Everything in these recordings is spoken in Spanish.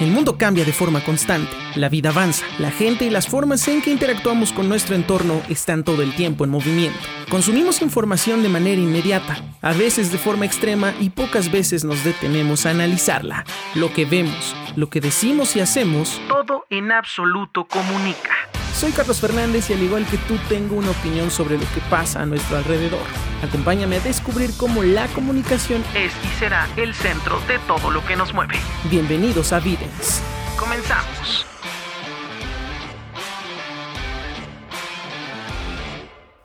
El mundo cambia de forma constante, la vida avanza, la gente y las formas en que interactuamos con nuestro entorno están todo el tiempo en movimiento. Consumimos información de manera inmediata, a veces de forma extrema y pocas veces nos detenemos a analizarla. Lo que vemos, lo que decimos y hacemos, todo en absoluto comunica. Soy Carlos Fernández y al igual que tú tengo una opinión sobre lo que pasa a nuestro alrededor. Acompáñame a descubrir cómo la comunicación es y será el centro de todo lo que nos mueve. Bienvenidos a Videns. Comenzamos.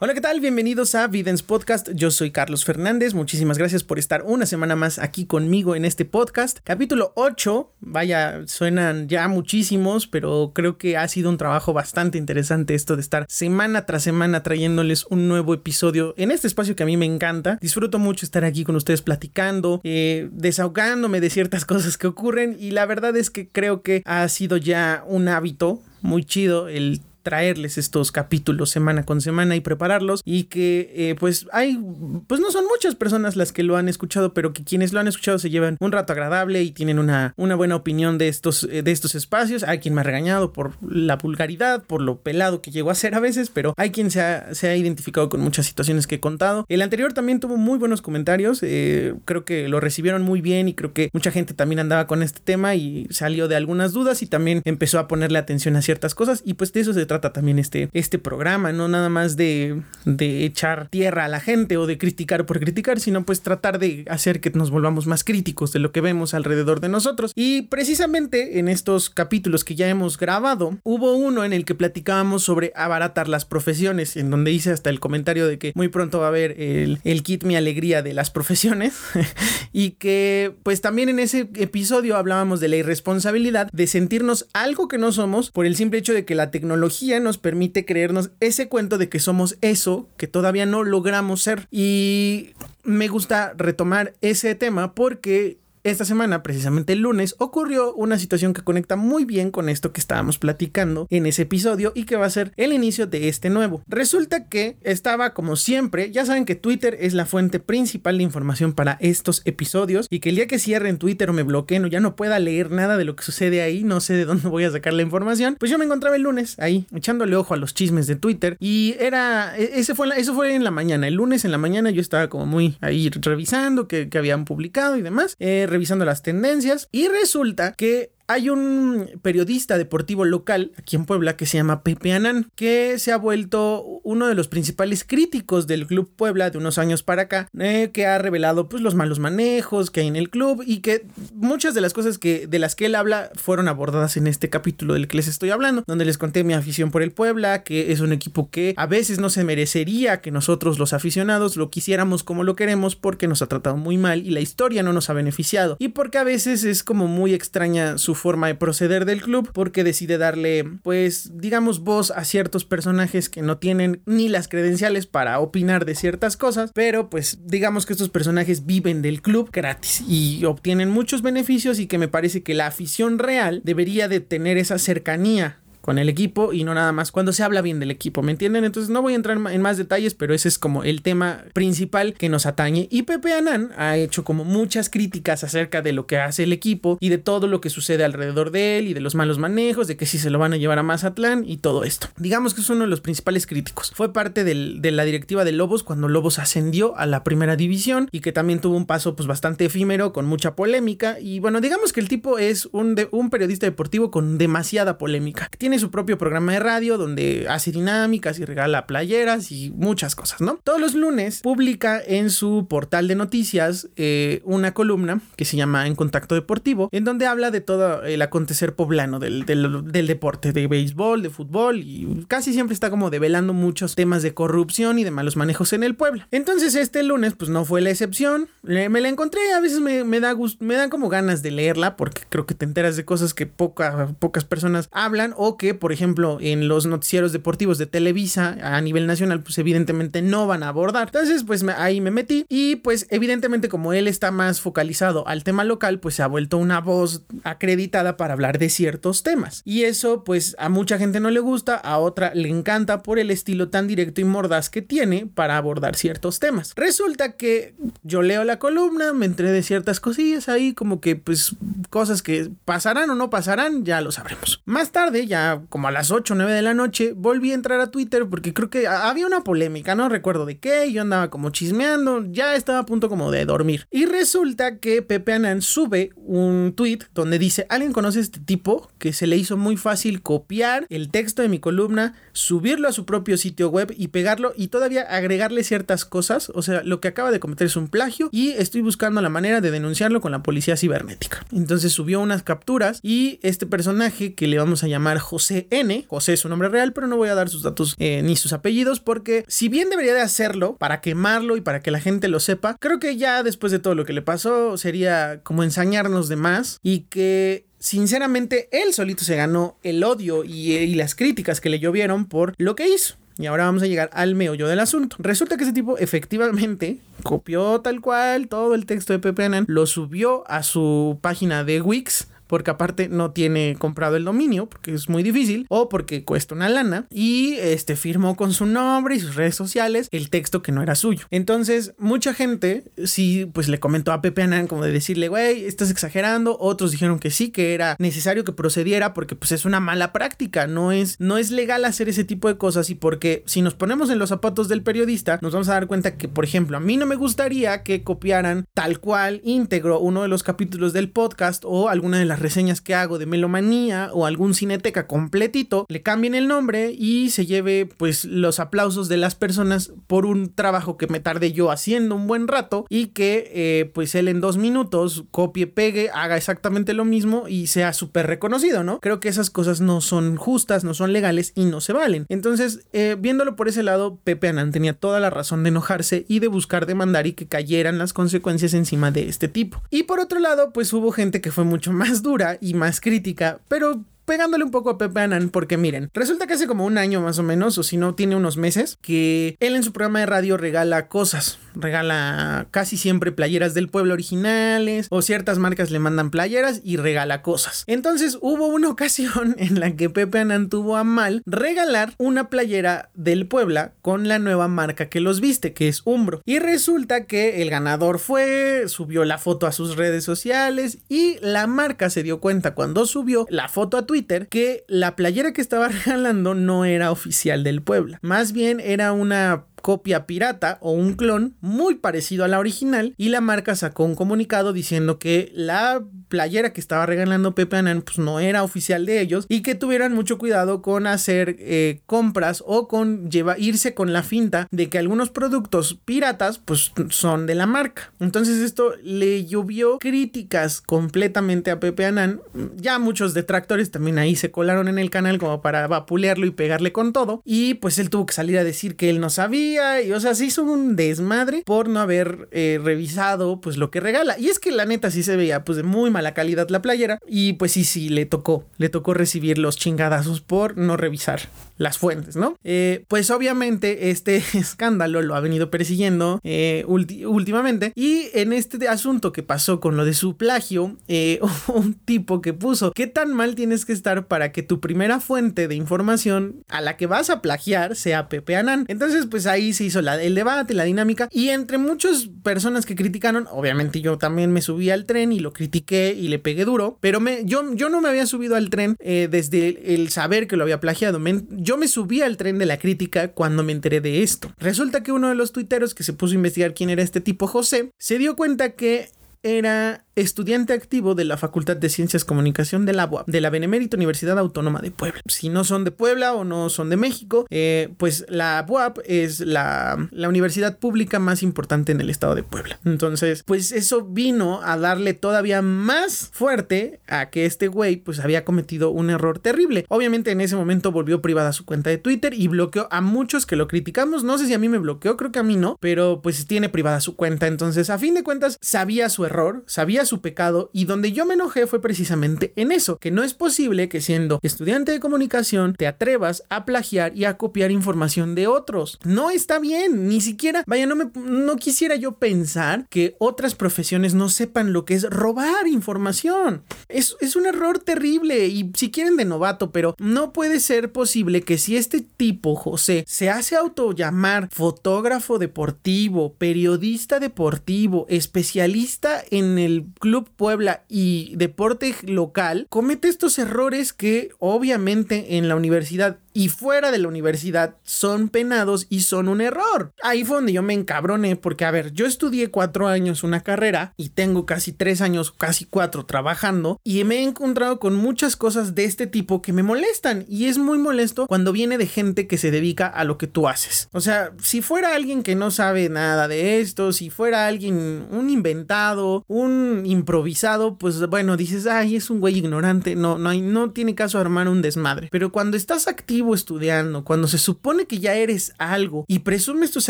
Hola, ¿qué tal? Bienvenidos a Videns Podcast. Yo soy Carlos Fernández. Muchísimas gracias por estar una semana más aquí conmigo en este podcast. Capítulo 8. Vaya, suenan ya muchísimos, pero creo que ha sido un trabajo bastante interesante esto de estar semana tras semana trayéndoles un nuevo episodio en este espacio que a mí me encanta. Disfruto mucho estar aquí con ustedes platicando, eh, desahogándome de ciertas cosas que ocurren y la verdad es que creo que ha sido ya un hábito muy chido el traerles estos capítulos semana con semana y prepararlos y que eh, pues hay pues no son muchas personas las que lo han escuchado pero que quienes lo han escuchado se llevan un rato agradable y tienen una, una buena opinión de estos, eh, de estos espacios. Hay quien me ha regañado por la vulgaridad por lo pelado que llegó a ser a veces pero hay quien se ha, se ha identificado con muchas situaciones que he contado. El anterior también tuvo muy buenos comentarios eh, creo que lo recibieron muy bien y creo que mucha gente también andaba con este tema y salió de algunas dudas y también empezó a ponerle atención a ciertas cosas y pues de eso se trata también este, este programa, no nada más de, de echar tierra a la gente o de criticar por criticar, sino pues tratar de hacer que nos volvamos más críticos de lo que vemos alrededor de nosotros. Y precisamente en estos capítulos que ya hemos grabado, hubo uno en el que platicábamos sobre abaratar las profesiones, en donde hice hasta el comentario de que muy pronto va a haber el, el kit Mi Alegría de las profesiones y que pues también en ese episodio hablábamos de la irresponsabilidad de sentirnos algo que no somos por el simple hecho de que la tecnología nos permite creernos ese cuento de que somos eso que todavía no logramos ser. Y me gusta retomar ese tema porque esta semana, precisamente el lunes, ocurrió una situación que conecta muy bien con esto que estábamos platicando en ese episodio y que va a ser el inicio de este nuevo. Resulta que estaba como siempre, ya saben que Twitter es la fuente principal de información para estos episodios y que el día que cierren Twitter o me bloqueen o ya no pueda leer nada de lo que sucede ahí, no sé de dónde voy a sacar la información, pues yo me encontraba el lunes ahí echándole ojo a los chismes de Twitter y era, e, ese fue, eso fue en la mañana, el lunes en la mañana yo estaba como muy ahí revisando que, habían publicado y demás. Eh, revisando las tendencias y resulta que hay un periodista deportivo local aquí en Puebla que se llama Pepe Anán, que se ha vuelto uno de los principales críticos del Club Puebla de unos años para acá, eh, que ha revelado pues los malos manejos que hay en el club y que muchas de las cosas que de las que él habla fueron abordadas en este capítulo del que les estoy hablando, donde les conté mi afición por el Puebla, que es un equipo que a veces no se merecería que nosotros los aficionados lo quisiéramos como lo queremos porque nos ha tratado muy mal y la historia no nos ha beneficiado y porque a veces es como muy extraña su forma de proceder del club porque decide darle pues digamos voz a ciertos personajes que no tienen ni las credenciales para opinar de ciertas cosas pero pues digamos que estos personajes viven del club gratis y obtienen muchos beneficios y que me parece que la afición real debería de tener esa cercanía con el equipo y no nada más cuando se habla bien del equipo, ¿me entienden? Entonces no voy a entrar en más detalles, pero ese es como el tema principal que nos atañe. Y Pepe Anán ha hecho como muchas críticas acerca de lo que hace el equipo y de todo lo que sucede alrededor de él y de los malos manejos, de que si se lo van a llevar a Mazatlán y todo esto. Digamos que es uno de los principales críticos. Fue parte de la directiva de Lobos cuando Lobos ascendió a la primera división y que también tuvo un paso pues bastante efímero con mucha polémica y bueno, digamos que el tipo es un, un periodista deportivo con demasiada polémica. Tiene su propio programa de radio donde hace dinámicas y regala playeras y muchas cosas, ¿no? Todos los lunes publica en su portal de noticias eh, una columna que se llama En Contacto Deportivo, en donde habla de todo el acontecer poblano del, del deporte, de béisbol, de fútbol y casi siempre está como develando muchos temas de corrupción y de malos manejos en el pueblo. Entonces este lunes pues no fue la excepción, me la encontré, a veces me, me da gusto, me dan como ganas de leerla porque creo que te enteras de cosas que poca, pocas personas hablan o que que, por ejemplo, en los noticieros deportivos de Televisa a nivel nacional, pues evidentemente no van a abordar. Entonces, pues ahí me metí y pues evidentemente como él está más focalizado al tema local, pues se ha vuelto una voz acreditada para hablar de ciertos temas. Y eso pues a mucha gente no le gusta, a otra le encanta por el estilo tan directo y mordaz que tiene para abordar ciertos temas. Resulta que yo leo la columna, me entré de ciertas cosillas ahí, como que pues cosas que pasarán o no pasarán, ya lo sabremos. Más tarde, ya como a las 8 o 9 de la noche, volví a entrar a Twitter porque creo que había una polémica, no recuerdo de qué, yo andaba como chismeando, ya estaba a punto como de dormir. Y resulta que Pepe Anán sube un tweet donde dice, ¿alguien conoce a este tipo que se le hizo muy fácil copiar el texto de mi columna, subirlo a su propio sitio web y pegarlo y todavía agregarle ciertas cosas? O sea, lo que acaba de cometer es un plagio y estoy buscando la manera de denunciarlo con la policía cibernética. Entonces subió unas capturas y este personaje que le vamos a llamar José N, José es su nombre real, pero no voy a dar sus datos eh, ni sus apellidos porque si bien debería de hacerlo para quemarlo y para que la gente lo sepa, creo que ya después de todo lo que le pasó sería como ensañarnos de más y que sinceramente él solito se ganó el odio y, y, las críticas que le llovieron por lo que hizo. Y ahora vamos a llegar al meollo del asunto. Resulta que ese tipo efectivamente copió tal cual todo el texto de Pepe Anan, lo subió a su página de Wix porque aparte no tiene comprado el dominio, porque es muy difícil, o porque cuesta una lana, y este firmó con su nombre y sus redes sociales el texto que no era suyo. Entonces, mucha gente sí, pues le comentó a Pepe Anán como de decirle, güey, estás exagerando, otros dijeron que sí, que era necesario que procediera porque pues es una mala práctica, no es, no es legal hacer ese tipo de cosas y porque si nos ponemos en los zapatos del periodista, nos vamos a dar cuenta que, por ejemplo, a mí no me gustaría que copiaran tal cual íntegro uno de los capítulos del podcast o alguna de las reseñas que hago de Melomanía o algún cineteca completito, le cambien el nombre y se lleve pues los aplausos de las personas por un trabajo que me tardé yo haciendo un buen rato y que eh, pues él en dos minutos copie, pegue, haga exactamente lo mismo y sea súper reconocido, ¿no? Creo que esas cosas no son justas, no son legales y no se valen. Entonces, eh, viéndolo por ese lado, Pepe Anán tenía toda la razón de enojarse y de buscar demandar y que cayeran las consecuencias encima de este tipo. Y por otro lado, pues hubo gente que fue mucho más dura y más crítica, pero pegándole un poco a Pepe Anan, porque miren, resulta que hace como un año más o menos, o si no, tiene unos meses, que él en su programa de radio regala cosas, regala casi siempre playeras del pueblo originales, o ciertas marcas le mandan playeras y regala cosas. Entonces hubo una ocasión en la que Pepe Anan tuvo a mal regalar una playera del Puebla con la nueva marca que los viste, que es Umbro. Y resulta que el ganador fue, subió la foto a sus redes sociales y la marca se dio cuenta cuando subió la foto a Twitter que la playera que estaba regalando no era oficial del Puebla. Más bien era una copia pirata o un clon muy parecido a la original y la marca sacó un comunicado diciendo que la playera que estaba regalando Pepe Anan pues no era oficial de ellos y que tuvieran mucho cuidado con hacer eh, compras o con lleva, irse con la finta de que algunos productos piratas pues son de la marca. Entonces esto le llovió críticas completamente a Pepe Anan. Ya muchos detractores también ahí se colaron en el canal como para vapulearlo y pegarle con todo y pues él tuvo que salir a decir que él no sabía y o sea, se hizo un desmadre por no haber eh, revisado pues lo que regala. Y es que la neta sí se veía pues de muy mala calidad la playera y pues sí, sí, le tocó, le tocó recibir los chingadazos por no revisar las fuentes, ¿no? Eh, pues obviamente este escándalo lo ha venido persiguiendo eh, últimamente y en este asunto que pasó con lo de su plagio, un tipo que puso, ¿qué tan mal tienes que estar para que tu primera fuente de información a la que vas a plagiar sea Pepe Anán? Entonces pues ahí se hizo el debate, la dinámica y entre muchas personas que criticaron, obviamente yo también me subí al tren y lo critiqué y le pegué duro, pero me, yo, yo no me había subido al tren eh, desde el, saber que lo había plagiado. yo me subí al tren de la crítica cuando me enteré de esto. Resulta que uno de los tuiteros que se puso a investigar quién era este tipo José, se dio cuenta que era estudiante activo de la Facultad de Ciencias Comunicación de la UAP, de la Benemérita Universidad Autónoma de Puebla. Si no son de Puebla o no son de México, eh, pues la UAP es la, la, universidad pública más importante en el estado de Puebla. Entonces, pues eso vino a darle todavía más fuerte a que este güey pues había cometido un error terrible. Obviamente en ese momento volvió privada su cuenta de Twitter y bloqueó a muchos que lo criticamos. No sé si a mí me bloqueó, creo que a mí no, pero pues tiene privada su cuenta. Entonces, a fin de cuentas, sabía su error, sabía su pecado y donde yo me enojé fue precisamente en eso, que no es posible que siendo estudiante de comunicación te atrevas a plagiar y a copiar información de otros. No está bien, ni siquiera, vaya, no, me, no quisiera yo pensar que otras profesiones no sepan lo que es robar información. Es, es un error terrible y si quieren de novato, pero no puede ser posible que si este tipo, José, se hace auto llamar fotógrafo deportivo, periodista deportivo, especialista en el Club Puebla y deporte local, comete estos errores que obviamente en la universidad y fuera de la universidad son penados y son un error. Ahí fue donde yo me encabroné porque, a ver, yo estudié cuatro años una carrera y tengo casi tres años, casi cuatro trabajando y me he encontrado con muchas cosas de este tipo que me molestan y es muy molesto cuando viene de gente que se dedica a lo que tú haces. O sea, si fuera alguien que no sabe nada de esto, si fuera alguien, un inventado, un improvisado, pues bueno, dices, ay, es un güey ignorante, no, no, hay, no tiene caso armar un desmadre. Pero cuando estás activo, estudiando, cuando se supone que ya eres algo y presumes tus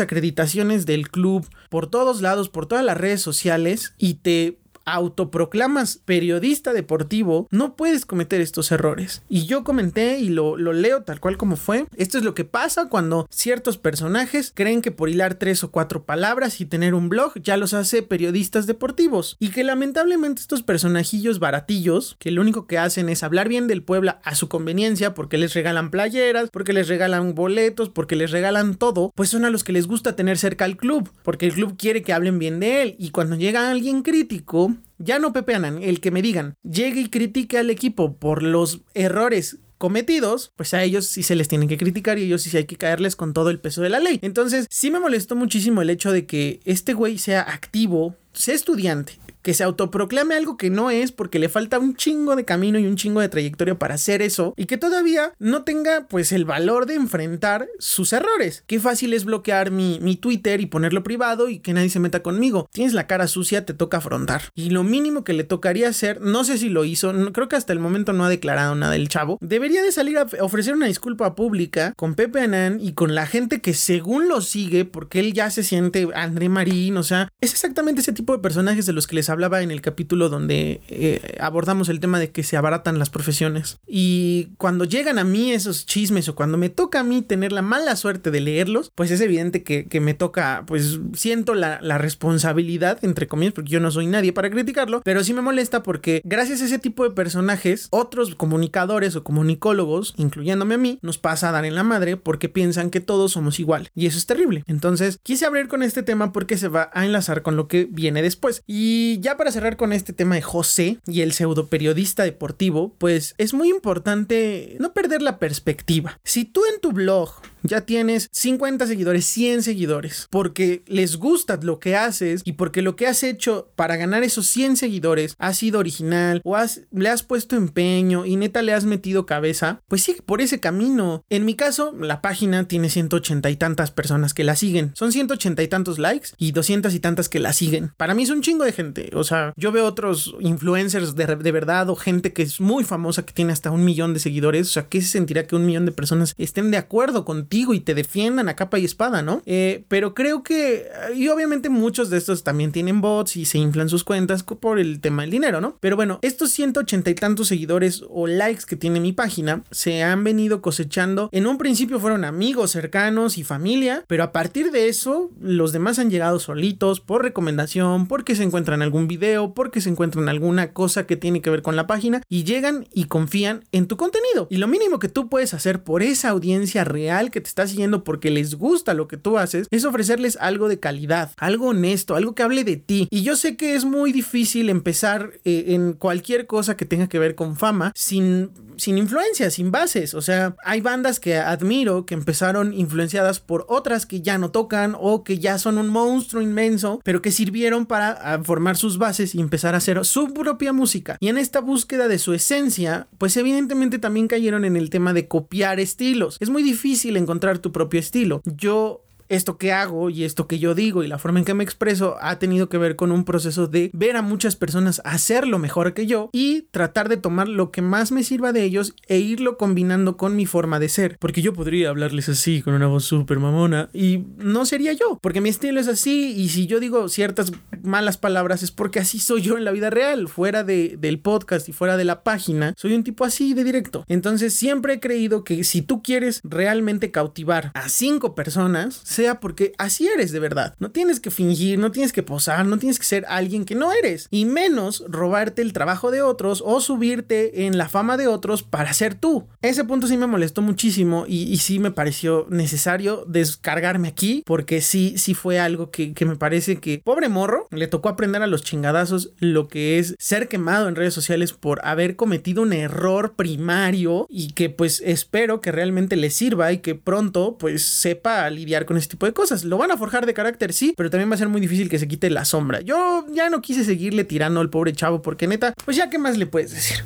acreditaciones del club por todos lados, por todas las redes sociales y te autoproclamas periodista deportivo, no puedes cometer estos errores. Y yo comenté y lo, lo, leo tal cual como fue. Esto es lo que pasa cuando ciertos personajes creen que por hilar tres o cuatro palabras y tener un blog ya los hace periodistas deportivos. Y que lamentablemente estos personajillos baratillos, que lo único que hacen es hablar bien del Puebla a su conveniencia, porque les regalan playeras, porque les regalan boletos, porque les regalan todo, pues son a los que les gusta tener cerca al club, porque el club quiere que hablen bien de él. Y cuando llega alguien crítico, ya no Pepe Anan, el que me digan, llegue y critique al equipo por los errores cometidos, pues a ellos sí se les tienen que criticar y ellos sí hay que caerles con todo el peso de la ley. Entonces, sí me molestó muchísimo el hecho de que este güey sea activo, sea estudiante, que se autoproclame algo que no es porque le falta un chingo de camino y un chingo de trayectoria para hacer eso y que todavía no tenga pues el valor de enfrentar sus errores. Qué fácil es bloquear mi, mi Twitter y ponerlo privado y que nadie se meta conmigo. Tienes la cara sucia, te toca afrontar. Y lo mínimo que le tocaría hacer, no sé si lo hizo, creo que hasta el momento no ha declarado nada el chavo, debería de salir a ofrecer una disculpa pública con Pepe Anán y con la gente que según lo sigue, porque él ya se siente André Marín, o sea, es exactamente ese tipo de personajes de los que les hablaba en el capítulo donde eh, abordamos el tema de que se abaratan las profesiones. Y cuando llegan a mí esos chismes o cuando me toca a mí tener la mala suerte de leerlos, pues es evidente que, me toca, pues siento la, la, responsabilidad, entre comillas, porque yo no soy nadie para criticarlo, pero sí me molesta porque gracias a ese tipo de personajes, otros comunicadores o comunicólogos, incluyéndome a mí, nos pasa a dar en la madre porque piensan que todos somos igual. Y eso es terrible. Entonces, quise abrir con este tema porque se va a enlazar con lo que viene después. Y ya para cerrar con este tema de José y el pseudo periodista deportivo, pues es muy importante no perder la perspectiva. Si tú en tu blog ya tienes 50 seguidores, 100 seguidores, porque les gusta lo que haces y porque lo que has hecho para ganar esos 100 seguidores ha sido original o has, le has puesto empeño y neta le has metido cabeza, pues sigue por ese camino. En mi caso, la página tiene 180 y tantas personas que la siguen. Son 180 y tantos likes y 200 y tantas que la siguen. Para mí es un chingo de gente. O sea, yo veo otros influencers de, de verdad o gente que es muy famosa que tiene hasta un millón de seguidores. O sea, ¿qué se sentirá que un millón de personas estén de acuerdo contigo? Y te defiendan a capa y espada, ¿no? Eh, pero creo que, y obviamente muchos de estos también tienen bots y se inflan sus cuentas por el tema del dinero, ¿no? Pero bueno, estos 180 y tantos seguidores o likes que tiene mi página se han venido cosechando. En un principio fueron amigos cercanos y familia, pero a partir de eso, los demás han llegado solitos por recomendación, porque se encuentran algún video, porque se encuentran alguna cosa que tiene que ver con la página y llegan y confían en tu contenido. Y lo mínimo que tú puedes hacer por esa audiencia real que te está siguiendo porque les gusta lo que tú haces, es ofrecerles algo de calidad, algo honesto, algo que hable de ti. Y yo sé que es muy difícil empezar eh, en cualquier cosa que tenga que ver con fama sin sin influencia, sin bases. O sea, hay bandas que admiro que empezaron influenciadas por otras que ya no tocan o que ya son un monstruo inmenso, pero que sirvieron para ah, formar sus bases y empezar a hacer su propia música. Y en esta búsqueda de su esencia, pues evidentemente también cayeron en el tema de copiar estilos. Es muy difícil encontrar tu propio estilo. Yo esto que hago y esto que yo digo y la forma en que me expreso ha tenido que ver con un proceso de ver a muchas personas hacerlo mejor que yo y tratar de tomar lo que más me sirva de ellos e irlo combinando con mi forma de ser. Porque yo podría hablarles así, con una voz súper mamona, y no sería yo, porque mi estilo es así, y si yo digo ciertas malas palabras es porque así soy yo en la vida real, fuera de, del podcast y fuera de la página, soy un tipo así de directo. Entonces siempre he creído que si tú quieres realmente cautivar a cinco personas, porque así eres de verdad. No tienes que fingir, no tienes que posar, no tienes que ser alguien que no eres, y menos robarte el trabajo de otros o subirte en la fama de otros para ser tú. Ese punto sí me molestó muchísimo y, sí me pareció necesario descargarme aquí porque sí, sí fue algo que, que me parece que pobre morro le tocó aprender a los chingadazos lo que es ser quemado en redes sociales por haber cometido un error primario y que pues espero que realmente le sirva y que pronto pues sepa lidiar con tipo de cosas. Lo van a forjar de carácter, sí, pero también va a ser muy difícil que se quite la sombra. Yo ya no quise seguirle tirando al pobre chavo porque neta, pues ya qué más le puedes decir.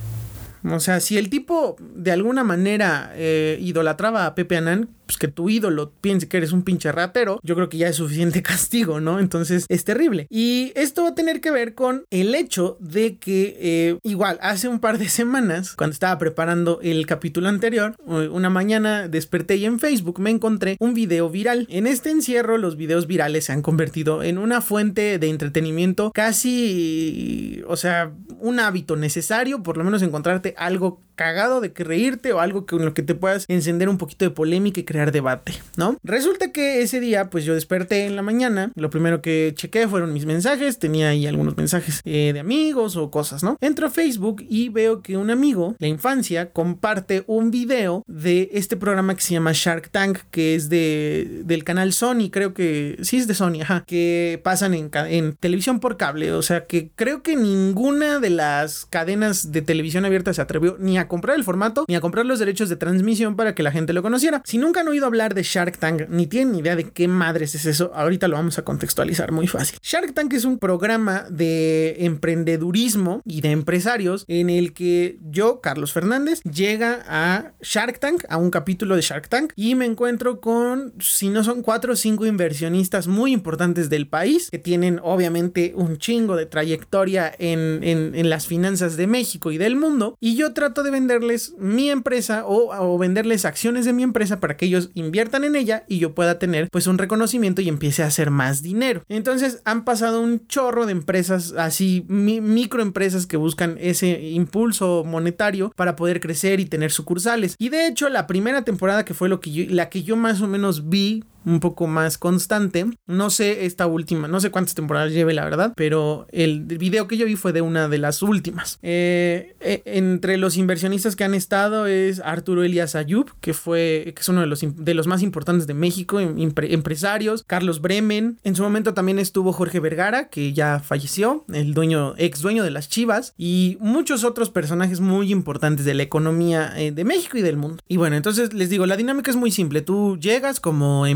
O sea, si el tipo de alguna manera eh, idolatraba a Pepe Anán, pues que tu ídolo piense que eres un pinche ratero, yo creo que ya es suficiente castigo, ¿no? Entonces es terrible. Y esto va a tener que ver con el hecho de que eh, igual hace un par de semanas, cuando estaba preparando el capítulo anterior, una mañana desperté y en Facebook me encontré un video viral. En este encierro los videos virales se han convertido en una fuente de entretenimiento casi, o sea, un hábito necesario, por lo menos encontrarte algo cagado de que reírte o algo con lo que te puedas encender un poquito de polémica y crear debate, ¿no? Resulta que ese día, pues yo desperté en la mañana, lo primero que chequé fueron mis mensajes, tenía ahí algunos mensajes eh, de amigos o cosas, ¿no? Entro a Facebook y veo que un amigo, la infancia, comparte un video de este programa que se llama Shark Tank, que es de, del canal Sony, creo que sí es de Sony, ajá, que pasan en, en televisión por cable, o sea que creo que ninguna de las cadenas de televisión abierta se atrevió ni a comprar el formato ni a comprar los derechos de transmisión para que la gente lo conociera. Si nunca han oído hablar de Shark Tank ni tienen idea de qué madres es eso, ahorita lo vamos a contextualizar muy fácil. Shark Tank es un programa de emprendedurismo y de empresarios en el que yo, Carlos Fernández, llega a Shark Tank, a un capítulo de Shark Tank y me encuentro con, si no son cuatro o cinco inversionistas muy importantes del país que tienen obviamente un chingo de trayectoria en, en, en las finanzas de México y del mundo y yo trato de venderles mi empresa o, venderles acciones de mi empresa para que ellos inviertan en ella y yo pueda tener pues un reconocimiento y empiece a hacer más dinero. Entonces han pasado un chorro de empresas así, microempresas que buscan ese impulso monetario para poder crecer y tener sucursales. Y de hecho la primera temporada que fue lo que la que yo más o menos vi un poco más constante. No sé esta última, no sé cuántas temporadas lleve la verdad, pero el video que yo vi fue de una de las últimas. Eh, eh, entre los inversionistas que han estado es Arturo Elias Ayub, que fue que es uno de los, de los más importantes de México, empresarios, Carlos Bremen, en su momento también estuvo Jorge Vergara, que ya falleció, el dueño, ex dueño de las Chivas, y muchos otros personajes muy importantes de la economía eh, de México y del mundo. Y bueno, entonces les digo, la dinámica es muy simple, tú llegas como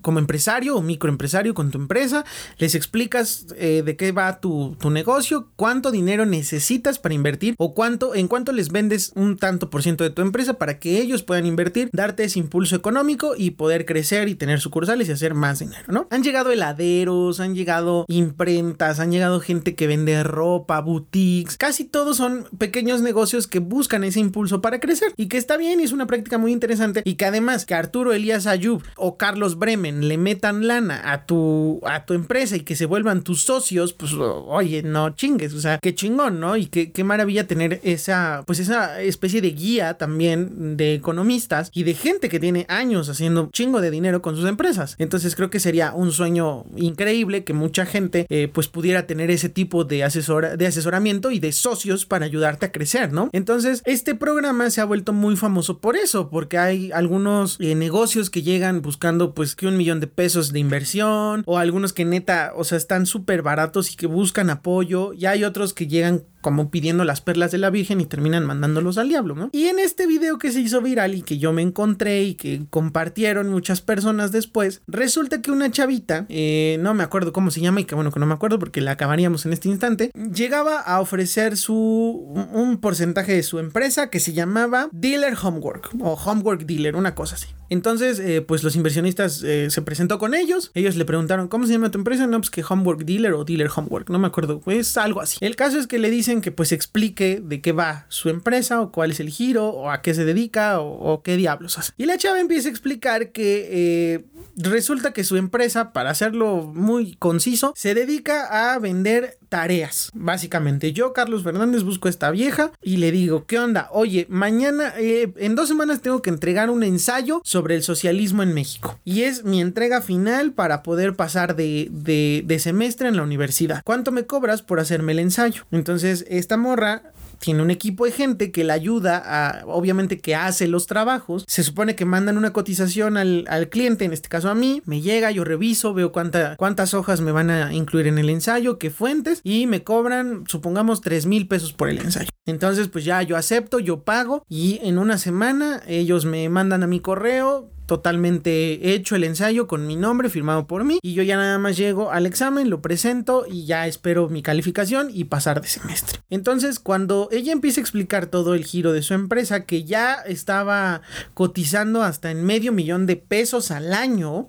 como empresario o microempresario con tu empresa, les explicas eh, de qué va tu, negocio, cuánto dinero necesitas para invertir o cuánto, en cuánto les vendes un tanto por ciento de tu empresa para que ellos puedan invertir, darte ese impulso económico y poder crecer y tener sucursales y hacer más dinero, ¿no? Han llegado heladeros, han llegado imprentas, han llegado gente que vende ropa, boutiques, casi todos son pequeños negocios que buscan ese impulso para crecer y que está bien y es una práctica muy interesante y que además que Arturo Elías Ayub o Carlos Bremen le metan lana a tu, a tu empresa y que se vuelvan tus socios, pues oye, no chingues, o sea, qué chingón, ¿no? Y qué, qué maravilla tener esa, pues esa especie de guía también de economistas y de gente que tiene años haciendo chingo de dinero con sus empresas. Entonces creo que sería un sueño increíble que mucha gente eh, pues pudiera tener ese tipo de, asesora, de asesoramiento y de socios para ayudarte a crecer, ¿no? Entonces este programa se ha vuelto muy famoso por eso, porque hay algunos eh, negocios que llegan buscando pues que un millón de pesos de inversión o algunos que neta, o sea, están súper baratos y que buscan apoyo y hay otros que llegan como pidiendo las perlas de la Virgen y terminan mandándolos al diablo, ¿no? Y en este video que se hizo viral y que yo me encontré y que compartieron muchas personas después, resulta que una chavita, eh, no me acuerdo cómo se llama y que bueno que no me acuerdo porque la acabaríamos en este instante, llegaba a ofrecer su un porcentaje de su empresa que se llamaba Dealer Homework o Homework Dealer, una cosa así. Entonces, eh, pues los inversionistas eh, se presentó con ellos. Ellos le preguntaron, ¿cómo se llama tu empresa? No, pues que Homework Dealer o Dealer Homework. No me acuerdo. Pues algo así. El caso es que le dicen que pues explique de qué va su empresa o cuál es el giro o a qué se dedica o, qué diablos hace. Y la chava empieza a explicar que eh, resulta que su empresa, para hacerlo muy conciso, se dedica a vender tareas. Básicamente, yo, Carlos Fernández, busco a esta vieja y le digo, ¿qué onda? Oye, mañana, en dos semanas tengo que entregar un ensayo sobre el socialismo en México. Y es mi entrega final para poder pasar de, de, semestre en la universidad. ¿Cuánto me cobras por hacerme el ensayo? Entonces, esta morra tiene un equipo de gente que la ayuda a, obviamente que hace los trabajos. Se supone que mandan una cotización al, cliente, en este caso a mí, me llega, yo reviso, veo cuánta, cuántas hojas me van a incluir en el ensayo, qué fuentes, y me cobran, supongamos, 3 mil pesos por el ensayo. Entonces, pues ya yo acepto, yo pago, y en una semana ellos me mandan a mi correo totalmente hecho el ensayo con mi nombre firmado por mí y yo ya nada más llego al examen, lo presento y ya espero mi calificación y pasar de semestre. Entonces cuando ella empieza a explicar todo el giro de su empresa que ya estaba cotizando hasta en medio millón de pesos al año,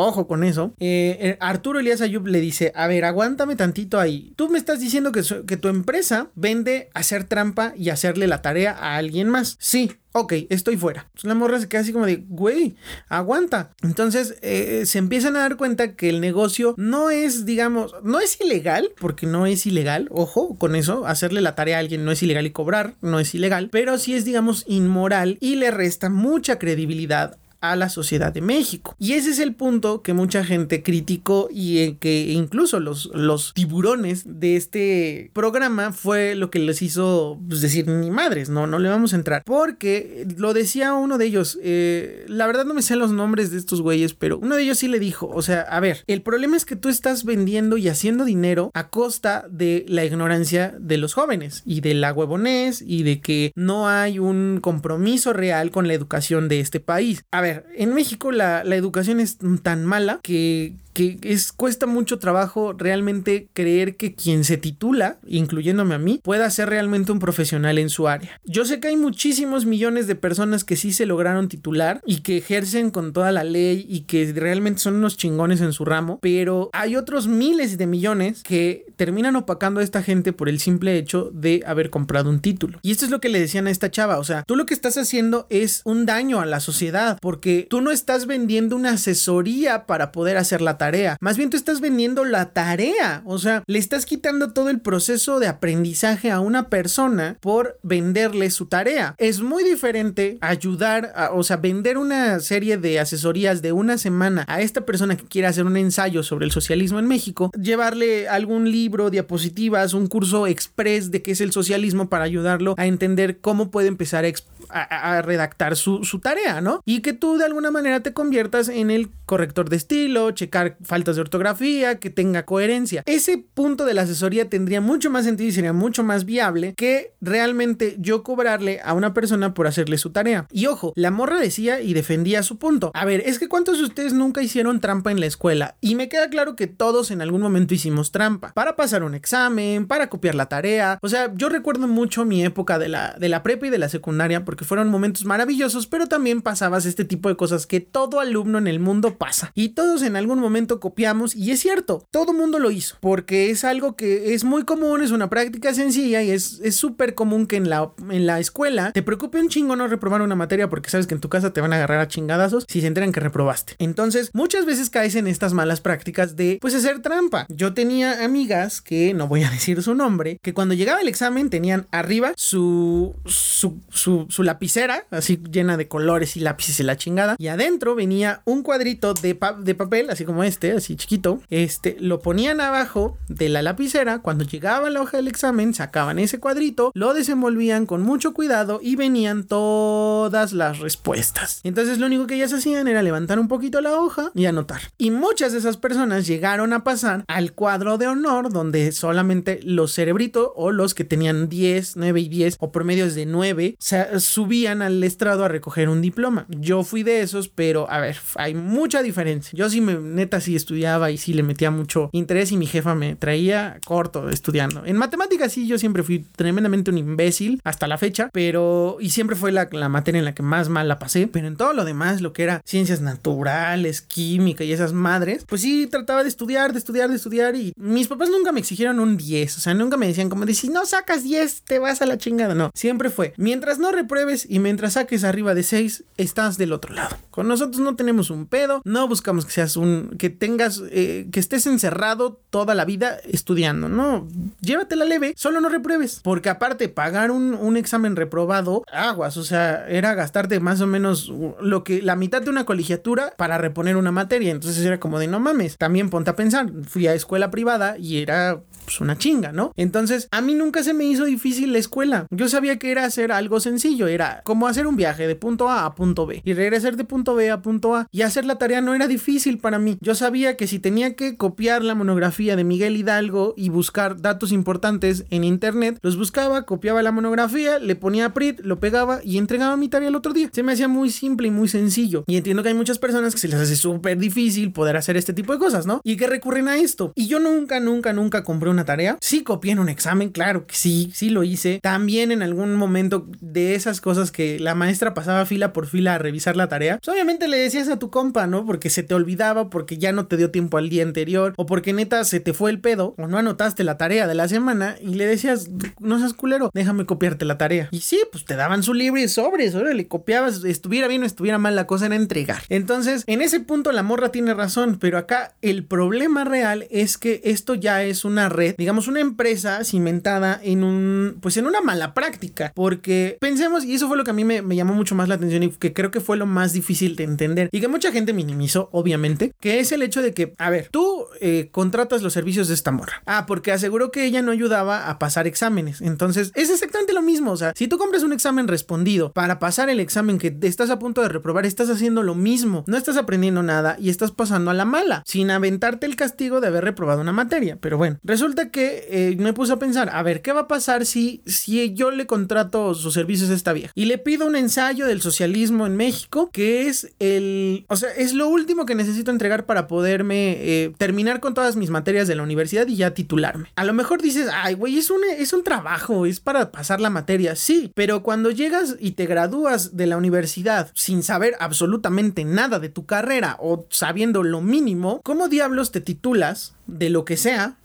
Ojo con eso. Eh, eh, Arturo Elías Ayub le dice, a ver, aguántame tantito ahí. Tú me estás diciendo que, tu empresa vende hacer trampa y hacerle la tarea a alguien más. Sí, ok, estoy fuera. La morra se queda así como de, güey, aguanta. Entonces eh, se empiezan a dar cuenta que el negocio no es, digamos, no es ilegal, porque no es ilegal, ojo con eso, hacerle la tarea a alguien no es ilegal y cobrar no es ilegal, pero sí es, digamos, inmoral y le resta mucha credibilidad a la sociedad de México. Y ese es el punto que mucha gente criticó y que incluso los, los tiburones de este programa fue lo que les hizo pues, decir ni madres, no, no le vamos a entrar. Porque lo decía uno de ellos, eh, la verdad no me sé los nombres de estos güeyes, pero uno de ellos sí le dijo, o sea, a ver, el problema es que tú estás vendiendo y haciendo dinero a costa de la ignorancia de los jóvenes y de la huevonés y de que no hay un compromiso real con la educación de este país. A ver, en México la, la educación es tan mala que que es, cuesta mucho trabajo realmente creer que quien se titula, incluyéndome a mí, pueda ser realmente un profesional en su área. Yo sé que hay muchísimos millones de personas que sí se lograron titular y que ejercen con toda la ley y que realmente son unos chingones en su ramo, pero hay otros miles de millones que terminan opacando a esta gente por el simple hecho de haber comprado un título. Y esto es lo que le decían a esta chava, o sea, tú lo que estás haciendo es un daño a la sociedad porque tú no estás vendiendo una asesoría para poder hacer la tarea más bien tú estás vendiendo la tarea. O sea, le estás quitando todo el proceso de aprendizaje a una persona por venderle su tarea. Es muy diferente ayudar, a, o sea, vender una serie de asesorías de una semana a esta persona que quiere hacer un ensayo sobre el socialismo en México, llevarle algún libro, diapositivas, un curso express de qué es el socialismo para ayudarlo a entender cómo puede empezar a, redactar su tarea, ¿no? Y que tú de alguna manera te conviertas en el corrector de estilo, checar faltas de ortografía, que tenga coherencia. Ese punto de la asesoría tendría mucho más sentido y sería mucho más viable que realmente yo cobrarle a una persona por hacerle su tarea. Y ojo, la morra decía y defendía su punto. A ver, es que cuántos de ustedes nunca hicieron trampa en la escuela? Y me queda claro que todos en algún momento hicimos trampa. Para pasar un examen, para copiar la tarea. O sea, yo recuerdo mucho mi época de la, de la prepa y de la secundaria porque fueron momentos maravillosos, pero también pasabas este tipo de cosas que todo alumno en el mundo pasa. Y todos en algún momento copiamos y es cierto, todo mundo lo hizo, porque es algo que es muy común, es una práctica sencilla y es súper común que en la, en la escuela te preocupe un chingo no reprobar una materia porque sabes que en tu casa te van a agarrar a chingadazos si se enteran que reprobaste. Entonces, muchas veces caes en estas malas prácticas de pues hacer trampa. Yo tenía amigas que no voy a decir su nombre, que cuando llegaba el examen tenían arriba su su, su, su lapicera, así llena de colores y lápices y la chingada. Y adentro venía un cuadrito de, de papel, así como este, así chiquito. Este, lo ponían abajo de la lapicera. Cuando llegaba la hoja del examen, sacaban ese cuadrito, lo desenvolvían con mucho cuidado y venían todas las respuestas. Entonces lo único que ellas hacían era levantar un poquito la hoja y anotar. Y muchas de esas personas llegaron a pasar al cuadro de honor donde solamente los cerebritos o los que tenían 10, 9 y 10 o promedios de 9 se subían al estrado a recoger un diploma. Yo fui de esos, pero a ver, hay mucha diferencia. Yo sí me neta sí estudiaba y sí le metía mucho interés y mi jefa me traía corto estudiando. En matemáticas sí yo siempre fui tremendamente un imbécil hasta la fecha, pero y siempre fue la, la materia en la que más mal la pasé, pero en todo lo demás, lo que era ciencias naturales, química y esas madres, pues sí trataba de estudiar, de estudiar, de estudiar y mis papás nunca me exigieron un 10, o sea, nunca me decían como de si no sacas 10 te vas a la chingada, no, siempre fue, mientras no repruebes y mientras saques arriba de 6, estás del otro lado. Con nosotros no tenemos un pedo, no buscamos que seas un, que tengas, eh, que estés encerrado toda la vida estudiando, no, llévatela leve, solo no repruebes, porque aparte pagar un, un examen reprobado, aguas, o sea, era gastarte más o menos lo que la mitad de una colegiatura para reponer una materia, entonces era como de no mames, también ponte a pensar, fui a escuela privada y era pues una chinga, ¿no? Entonces, a mí nunca se me hizo difícil la escuela. Yo sabía que era hacer algo sencillo, era como hacer un viaje de punto A a punto B y regresar de punto B a punto A y hacer la tarea no era difícil para mí. Yo sabía que si tenía que copiar la monografía de Miguel Hidalgo y buscar datos importantes en internet, los buscaba, copiaba la monografía, le ponía print, lo pegaba y entregaba mi tarea el otro día. Se me hacía muy simple y muy sencillo. Y entiendo que hay muchas personas que se les hace súper difícil poder hacer este tipo de cosas, ¿no? Y que recurren a esto. Y yo nunca, nunca, nunca compré un tarea. Sí copié en un examen, claro que sí, sí lo hice. También en algún momento de esas cosas que la maestra pasaba fila por fila a revisar la tarea, pues obviamente le decías a tu compa, ¿no? Porque se te olvidaba, porque ya no te dio tiempo al día anterior, o porque neta se te fue el pedo, o no anotaste la tarea de la semana y le decías, no seas culero, déjame copiarte la tarea. Y sí, pues te daban su libro y sobres, le copiabas, estuviera bien o estuviera mal, la cosa era entregar. Entonces, en ese punto la morra tiene razón, pero acá el problema real es que esto ya es una red digamos, una empresa cimentada en un, pues en una mala práctica, porque pensemos, y eso fue lo que a mí me, llamó mucho más la atención y que creo que fue lo más difícil de entender y que mucha gente minimizó, obviamente, que es el hecho de que, a ver, tú eh, contratas los servicios de esta morra. Ah, porque aseguró que ella no ayudaba a pasar exámenes. Entonces, es exactamente lo mismo. O sea, si tú compras un examen respondido para pasar el examen que estás a punto de reprobar, estás haciendo lo mismo. No estás aprendiendo nada y estás pasando a la mala, sin aventarte el castigo de haber reprobado una materia. Pero bueno, resulta que eh, me puse a pensar, a ver, ¿qué va a pasar si, si yo le contrato sus servicios a esta vieja? Y le pido un ensayo del socialismo en México, que es el, o sea, es lo último que necesito entregar para poderme eh, terminar con todas mis materias de la universidad y ya titularme. A lo mejor dices, ay, güey, es un, es un trabajo, es para pasar la materia, sí, pero cuando llegas y te gradúas de la universidad sin saber absolutamente nada de tu carrera o sabiendo lo mínimo, ¿cómo diablos te titulas de lo que sea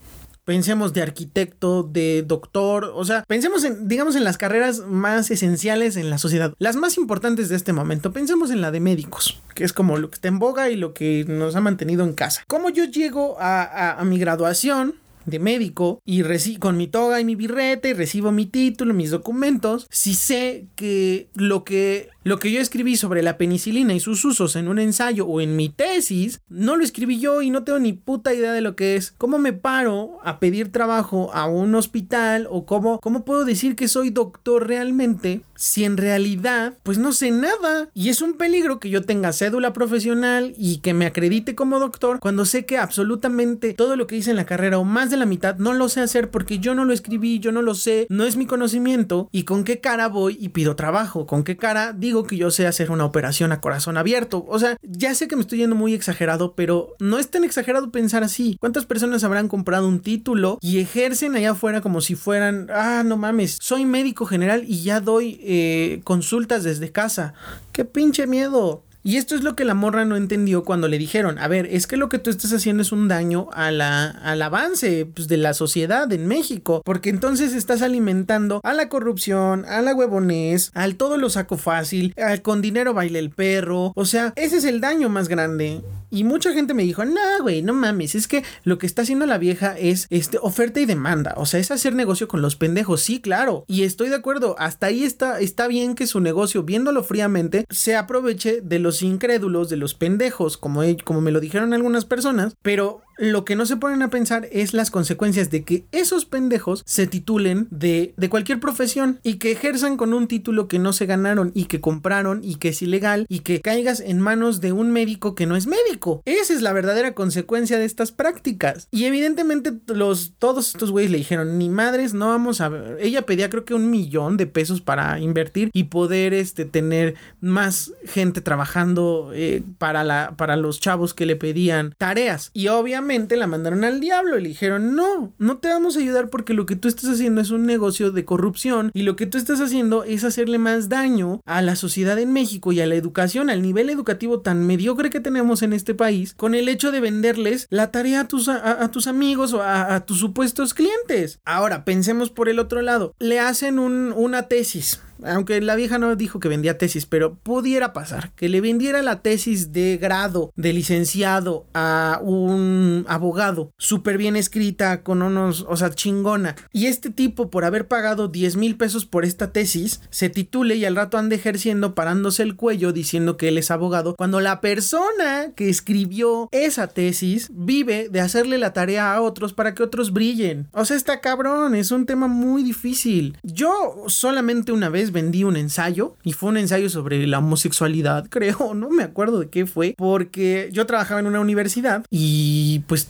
Pensemos de arquitecto, de doctor, o sea, pensemos en, digamos, en las carreras más esenciales en la sociedad, las más importantes de este momento. Pensemos en la de médicos, que es como lo que está en boga y lo que nos ha mantenido en casa. ¿Cómo yo llego a, a mi graduación? de médico y con mi toga y mi birrete recibo mi título, mis documentos, si sé que lo que lo que yo escribí sobre la penicilina y sus usos en un ensayo o en mi tesis, no lo escribí yo y no tengo ni puta idea de lo que es. ¿Cómo me paro a pedir trabajo a un hospital o cómo, cómo puedo decir que soy doctor realmente si en realidad pues no sé nada? Y es un peligro que yo tenga cédula profesional y que me acredite como doctor cuando sé que absolutamente todo lo que hice en la carrera o más de la mitad no lo sé hacer porque yo no lo escribí, yo no lo sé, no es mi conocimiento y con qué cara voy y pido trabajo, con qué cara digo que yo sé hacer una operación a corazón abierto. O sea, ya sé que me estoy yendo muy exagerado, pero no es tan exagerado pensar así. ¿Cuántas personas habrán comprado un título y ejercen allá afuera como si fueran, ah, no mames, soy médico general y ya doy eh, consultas desde casa? ¡Qué pinche miedo! Y esto es lo que la morra no entendió cuando le dijeron, a ver, es que lo que tú estás haciendo es un daño a la, al avance pues, de la sociedad en México, porque entonces estás alimentando a la corrupción, a la huevonés, al todo lo saco fácil, al con dinero baile el perro, o sea, ese es el daño más grande. Y mucha gente me dijo, no, güey, no mames, es que lo que está haciendo la vieja es este, oferta y demanda. O sea, es hacer negocio con los pendejos. Sí, claro. Y estoy de acuerdo. Hasta ahí está, está bien que su negocio, viéndolo fríamente, se aproveche de los incrédulos, de los pendejos, como, como me lo dijeron algunas personas. Pero lo que no se ponen a pensar es las consecuencias de que esos pendejos se titulen de, de, cualquier profesión y que ejerzan con un título que no se ganaron y que compraron y que es ilegal y que caigas en manos de un médico que no es médico. Esa es la verdadera consecuencia de estas prácticas. Y evidentemente los, todos estos güeyes le dijeron, ni madres, no vamos a ver. Ella pedía creo que un millón de pesos para invertir y poder este, tener más gente trabajando eh, para, la, para los chavos que le pedían tareas. Y obviamente la mandaron al diablo y le dijeron, no, no te vamos a ayudar porque lo que tú estás haciendo es un negocio de corrupción y lo que tú estás haciendo es hacerle más daño a la sociedad en México y a la educación, al nivel educativo tan mediocre que tenemos en este país, con el hecho de venderles la tarea a tus, a, tus amigos o a, tus supuestos clientes. Ahora, pensemos por el otro lado, le hacen una tesis aunque la vieja no dijo que vendía tesis, pero pudiera pasar que le vendiera la tesis de grado de licenciado a un abogado súper bien escrita, con unos, o sea, chingona. Y este tipo, por haber pagado 10 mil pesos por esta tesis, se titule y al rato ande ejerciendo parándose el cuello diciendo que él es abogado, cuando la persona que escribió esa tesis vive de hacerle la tarea a otros para que otros brillen. O sea, está cabrón, es un tema muy difícil. Yo solamente una vez vendí un ensayo y fue un ensayo sobre la homosexualidad, creo, no me acuerdo de qué fue, porque yo trabajaba en una universidad y pues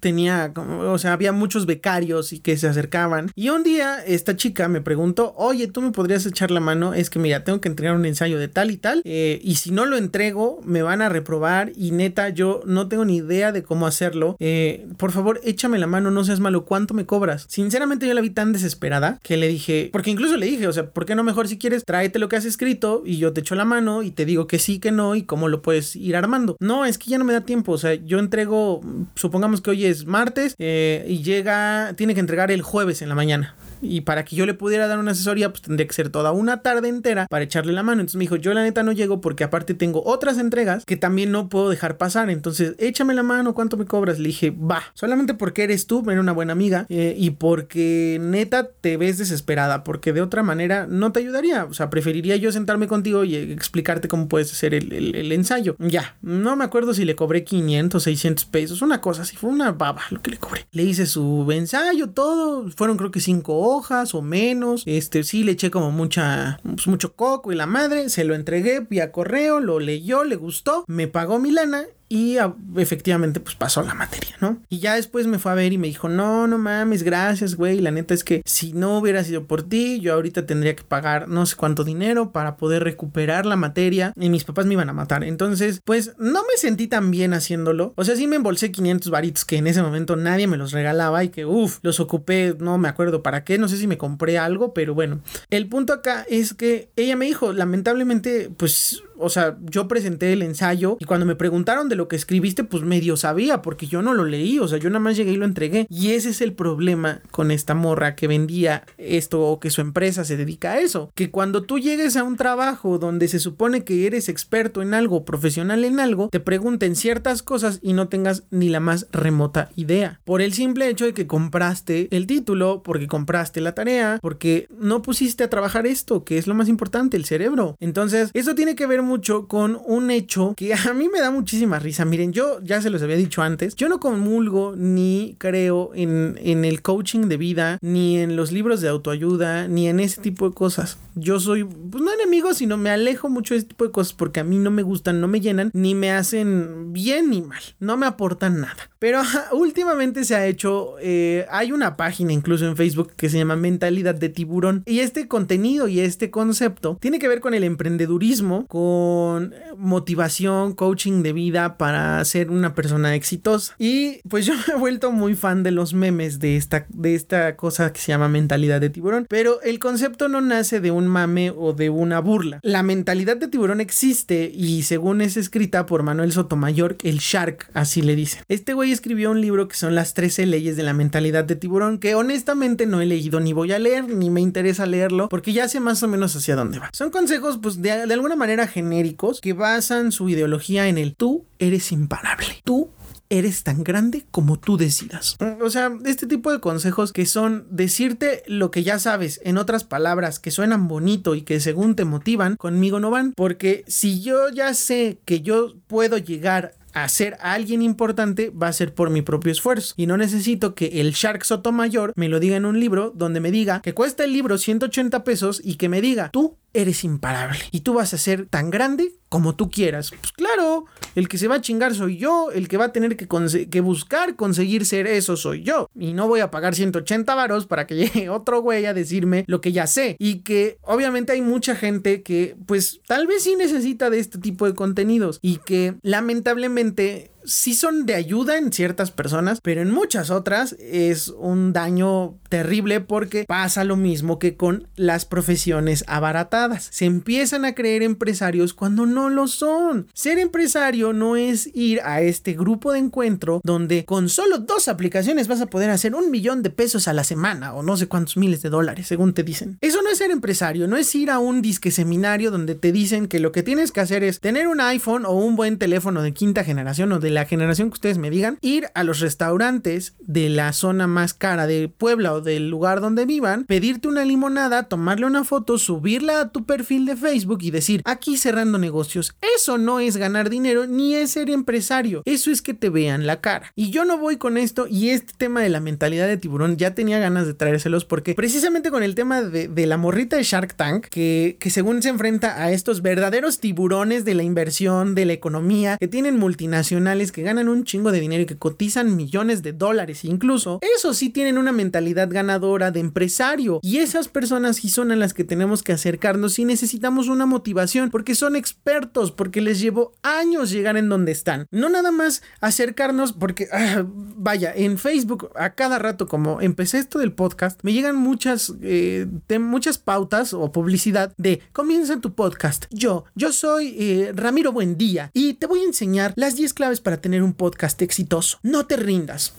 tenía, o sea, había muchos becarios y que se acercaban. Y un día esta chica me preguntó, oye, ¿tú me podrías echar la mano? Es que mira, tengo que entregar un ensayo de tal y tal. Eh, y si no lo entrego, me van a reprobar. Y neta, yo no tengo ni idea de cómo hacerlo. Eh, por favor, échame la mano, no seas malo. ¿Cuánto me cobras? Sinceramente, yo la vi tan desesperada que le dije, porque incluso le dije, o sea, ¿por qué no mejor si quieres tráete lo que has escrito y yo te echo la mano y te digo que sí, que no y cómo lo puedes ir armando? No, es que ya no me da tiempo. O sea, yo entrego, supongamos que hoy es martes eh, y llega, tiene que entregar el jueves en la mañana y para que yo le pudiera dar una asesoría, pues tendría que ser toda una tarde entera para echarle la mano. Entonces me dijo, yo la neta no llego porque aparte tengo otras entregas que también no puedo dejar pasar. Entonces, échame la mano, ¿cuánto me cobras? Le dije, va, solamente porque eres tú, era una buena amiga eh, y porque neta te ves desesperada, porque de otra manera no te ayudaría. O sea, preferiría yo sentarme contigo y explicarte cómo puedes hacer el, el ensayo. Ya, no me acuerdo si le cobré 500, 600 pesos, una cosa así, fue una baba lo que le cobré. Le hice su ensayo, todo, fueron creo que 5 hojas o menos. Este sí le eché como mucha, pues, mucho coco y la madre. Se lo entregué vía correo, lo leyó, le gustó, me pagó mi lana y ah, efectivamente, pues pasó la materia, ¿no? Y ya después me fue a ver y me dijo, no, no mames, gracias, güey. La neta es que si no hubiera sido por ti, yo ahorita tendría que pagar no sé cuánto dinero para poder recuperar la materia y mis papás me iban a matar. Entonces, pues no me sentí tan bien haciéndolo. O sea, sí me embolsé 500 varitos que en ese momento nadie me los regalaba y que, uff, los ocupé, no me acuerdo para qué, no sé si me compré algo, pero bueno. El punto acá es que ella me dijo, lamentablemente, pues o sea, yo presenté el ensayo y cuando me preguntaron de lo que escribiste, pues medio sabía porque yo no lo leí, o sea, yo nada más llegué y lo entregué. Y ese es el problema con esta morra que vendía esto o que su empresa se dedica a eso, que cuando tú llegues a un trabajo donde se supone que eres experto en algo, profesional en algo, te pregunten ciertas cosas y no tengas ni la más remota idea. Por el simple hecho de que compraste el título, porque compraste la tarea, porque no pusiste a trabajar esto, que es lo más importante, el cerebro. Entonces, eso tiene que ver mucho con un hecho que a mí me da muchísima risa. Miren, yo ya se los había dicho antes, yo no comulgo ni creo en, en el coaching de vida, ni en los libros de autoayuda, ni en ese tipo de cosas. Yo soy, pues no enemigo, sino me alejo mucho de ese tipo de cosas porque a mí no me gustan, no me llenan, ni me hacen bien ni mal, no me aportan nada. Pero últimamente se ha hecho, eh, hay una página incluso en Facebook que se llama Mentalidad de Tiburón y este contenido y este concepto tiene que ver con el emprendedurismo, con motivación, coaching de vida para ser una persona exitosa. Y pues yo me he vuelto muy fan de los memes de esta, de esta cosa que se llama mentalidad de tiburón. Pero el concepto no nace de un mame o de una burla. La mentalidad de tiburón existe y según es escrita por Manuel Sotomayor, el Shark, así le dicen. Este güey escribió un libro que son las 13 leyes de la mentalidad de tiburón, que honestamente no he leído ni voy a leer, ni me interesa leerlo, porque ya sé más o menos hacia dónde va. Son consejos, pues, de, de alguna manera genéricos que basan su ideología en el tú eres imparable. Tú eres tan grande como tú decidas. Mm, o sea, este tipo de consejos que son decirte lo que ya sabes, en otras palabras, que suenan bonito y que según te motivan, conmigo no van. Porque si yo ya sé que yo puedo llegar a ser alguien importante va a ser por mi propio esfuerzo. Y no necesito que el Shark Sotomayor me lo diga en un libro donde me diga que cuesta el libro 180 pesos y que me diga tú eres imparable y tú vas a ser tan grande como tú quieras. Pues claro, el que se va a chingar soy yo, el que va a tener que, buscar conseguir ser eso soy yo. Y no voy a pagar 180 varos para que llegue otro güey a decirme lo que ya sé. Y que obviamente hay mucha gente que pues tal vez sí necesita de este tipo de contenidos y que lamentablemente sí son de ayuda en ciertas personas, pero en muchas otras es un daño terrible porque pasa lo mismo que con las profesiones abaratadas. Se empiezan a creer empresarios cuando no lo son. Ser empresario no es ir a este grupo de encuentro donde con solo dos aplicaciones vas a poder hacer un millón de pesos a la semana o no sé cuántos miles de dólares, según te dicen. Eso no es ser empresario, no es ir a un disque seminario donde te dicen que lo que tienes que hacer es tener un iPhone o un buen teléfono de quinta generación o de la generación que ustedes me digan, ir a los restaurantes de la zona más cara de Puebla o del lugar donde vivan, pedirte una limonada, tomarle una foto, subirla a tu perfil de Facebook y decir, aquí cerrando negocios. Eso no es ganar dinero ni es ser empresario. Eso es que te vean la cara. Y yo no voy con esto y este tema de la mentalidad de tiburón ya tenía ganas de traérselos porque precisamente con el tema de, la morrita de Shark Tank, que, que según se enfrenta a estos verdaderos tiburones de la inversión, de la economía, que tienen multinacionales que ganan un chingo de dinero y que cotizan millones de dólares incluso, eso sí tienen una mentalidad ganadora de empresario. Y esas personas sí son a las que tenemos que acercarnos y necesitamos una motivación porque son expertos, porque les llevó años llegar en donde están. No nada más acercarnos porque, ah, vaya, en Facebook a cada rato como empecé esto del podcast, me llegan muchas, eh, muchas pautas o publicidad de comienza tu podcast. Yo, yo soy eh, Ramiro Buendía y te voy a enseñar las 10 claves para tener un podcast exitoso. No te rindas.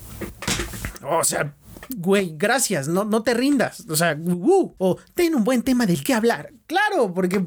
O sea, güey, gracias, no, no te rindas. O sea, uh, o ten un buen tema del que hablar. Claro, porque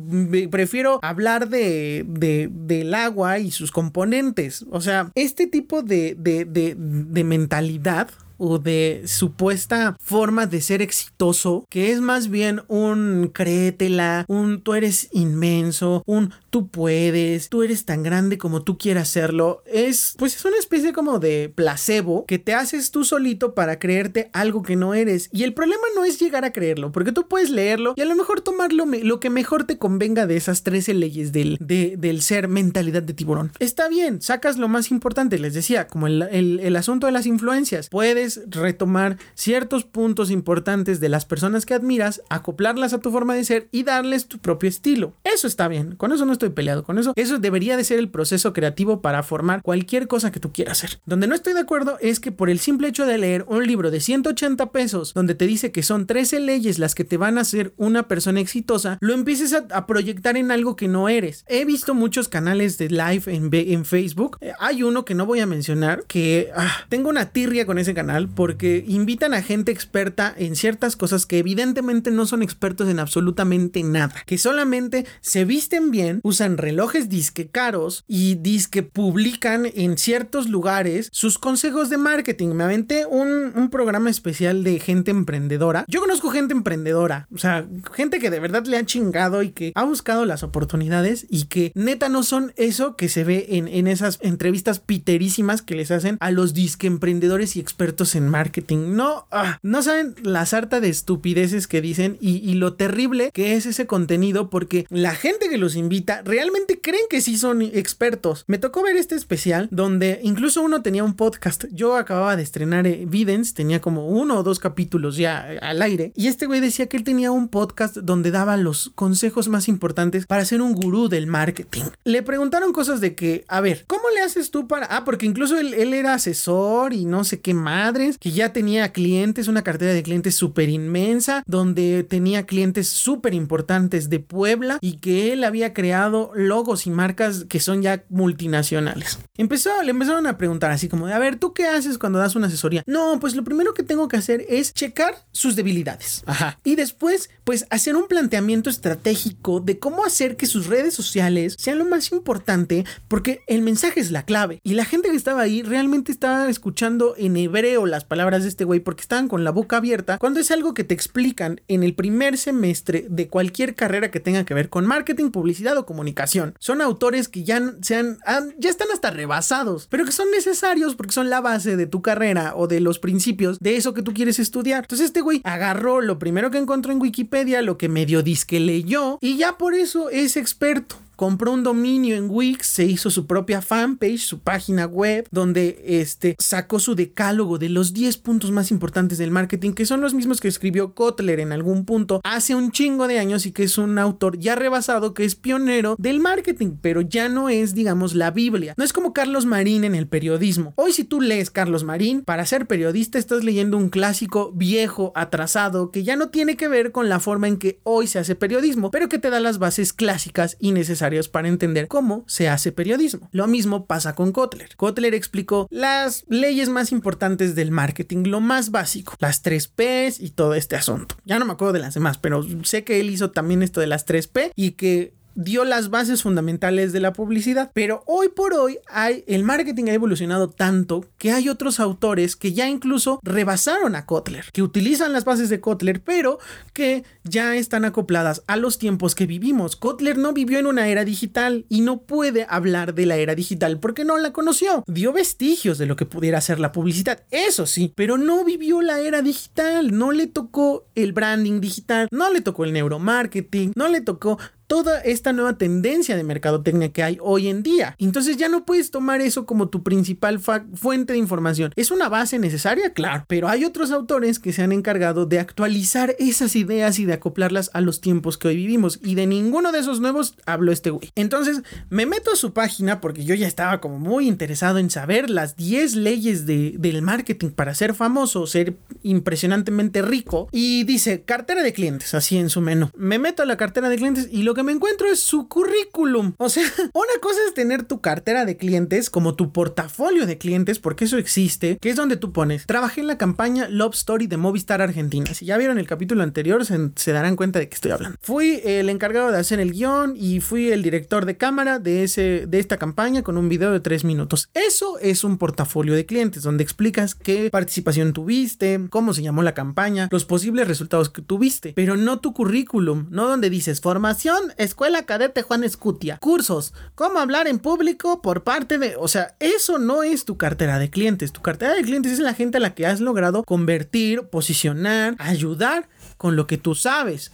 prefiero hablar de, de, del agua y sus componentes. O sea, este tipo de, de, de mentalidad o de supuesta forma de ser exitoso, que es más bien un créetela, un tú eres inmenso, un tú puedes, tú eres tan grande como tú quieras serlo, es pues es una especie como de placebo que te haces tú solito para creerte algo que no eres. Y el problema no es llegar a creerlo, porque tú puedes leerlo y a lo mejor tomarlo lo que mejor te convenga de esas 13 leyes del, del ser mentalidad de tiburón. Está bien, sacas lo más importante, les decía, como el, el asunto de las influencias. Puedes retomar ciertos puntos importantes de las personas que admiras, acoplarlas a tu forma de ser y darles tu propio estilo. Eso está bien, con eso no estoy peleado, con eso eso debería de ser el proceso creativo para formar cualquier cosa que tú quieras hacer. Donde no estoy de acuerdo es que por el simple hecho de leer un libro de 180 pesos donde te dice que son 13 leyes las que te van a hacer una persona exitosa, lo empieces a, proyectar en algo que no eres. He visto muchos canales de live en, en Facebook. Eh, hay uno que no voy a mencionar que ah, tengo una tirria con ese canal porque invitan a gente experta en ciertas cosas que evidentemente no son expertos en absolutamente nada, que solamente se visten bien, usan relojes disque caros y disque publican en ciertos lugares sus consejos de marketing. Me aventé un, un programa especial de gente emprendedora. Yo conozco gente emprendedora, o sea, gente que de verdad le ha chingado y que ha buscado las oportunidades y que neta no son eso que se ve en, en esas entrevistas piterísimas que les hacen a los disque emprendedores y expertos en marketing. No, ah, no saben la sarta de estupideces que dicen y, lo terrible que es ese contenido porque la gente que los invita realmente creen que sí son expertos. Me tocó ver este especial donde incluso uno tenía un podcast. Yo acababa de estrenar Evidence, tenía como uno o dos capítulos ya al aire y este güey decía que él tenía un podcast donde daba los consejos más importantes para ser un gurú del marketing. Le preguntaron cosas de que, a ver, ¿cómo le haces tú para... Ah, porque incluso él, él era asesor y no sé qué madre que ya tenía clientes, una cartera de clientes súper inmensa, donde tenía clientes súper importantes de Puebla y que él había creado logos y marcas que son ya multinacionales. Empezó, le empezaron a preguntar así como a ver, ¿tú qué haces cuando das una asesoría? No, pues lo primero que tengo que hacer es checar sus debilidades. Ajá. Y después, pues hacer un planteamiento estratégico de cómo hacer que sus redes sociales sean lo más importante, porque el mensaje es la clave. Y la gente que estaba ahí realmente estaba escuchando en hebreo las palabras de este güey porque estaban con la boca abierta cuando es algo que te explican en el primer semestre de cualquier carrera que tenga que ver con marketing, publicidad o comunicación. Son autores que ya, sean, ya están hasta rebasados, pero que son necesarios porque son la base de tu carrera o de los principios de eso que tú quieres estudiar. Entonces este güey agarró lo primero que encontró en Wikipedia, lo que medio disque leyó y ya por eso es experto compró un dominio en Wix, se hizo su propia fanpage, su página web, donde este, sacó su decálogo de los 10 puntos más importantes del marketing, que son los mismos que escribió Kotler en algún punto hace un chingo de años y que es un autor ya rebasado, que es pionero del marketing, pero ya no es, digamos, la Biblia. No es como Carlos Marín en el periodismo. Hoy si tú lees Carlos Marín, para ser periodista estás leyendo un clásico viejo, atrasado, que ya no tiene que ver con la forma en que hoy se hace periodismo, pero que te da las bases clásicas y necesarias para entender cómo se hace periodismo. Lo mismo pasa con Kotler. Kotler explicó las leyes más importantes del marketing, lo más básico, las 3 P's y todo este asunto. Ya no me acuerdo de las demás, pero sé que él hizo también esto de las 3 P y que dio las bases fundamentales de la publicidad. Pero hoy por hoy hay, el marketing ha evolucionado tanto que hay otros autores que ya incluso rebasaron a Kotler, que utilizan las bases de Kotler, pero que ya están acopladas a los tiempos que vivimos. Kotler no vivió en una era digital y no puede hablar de la era digital porque no la conoció. Dio vestigios de lo que pudiera ser la publicidad, eso sí, pero no vivió la era digital, no le tocó el branding digital, no le tocó el neuromarketing, no le tocó toda esta nueva tendencia de mercadotecnia que hay hoy en día. Entonces ya no puedes tomar eso como tu principal fuente de información. ¿Es una base necesaria? Claro, pero hay otros autores que se han encargado de actualizar esas ideas y de acoplarlas a los tiempos que hoy vivimos. Y de ninguno de esos nuevos habló este güey. Entonces me meto a su página porque yo ya estaba como muy interesado en saber las 10 leyes del marketing para ser famoso, ser impresionantemente rico. Y dice cartera de clientes, así en su menú. Me meto a la cartera de clientes y lo que me encuentro es su currículum. O sea, una cosa es tener tu cartera de clientes como tu portafolio de clientes, porque eso existe, que es donde tú pones, trabajé en la campaña Love Story de Movistar Argentina. Si ya vieron el capítulo anterior, se, darán cuenta de que estoy hablando. Fui el encargado de hacer el guion y fui el director de cámara de, ese, de esta campaña con un video de tres minutos. Eso es un portafolio de clientes donde explicas qué participación tuviste, cómo se llamó la campaña, los posibles resultados que tuviste, pero no tu currículum, no donde dices formación Escuela Cadete Juan Escutia. Cursos, cómo hablar en público por parte de... O sea, eso no es tu cartera de clientes. Tu cartera de clientes es la gente a la que has logrado convertir, posicionar, ayudar con lo que tú sabes.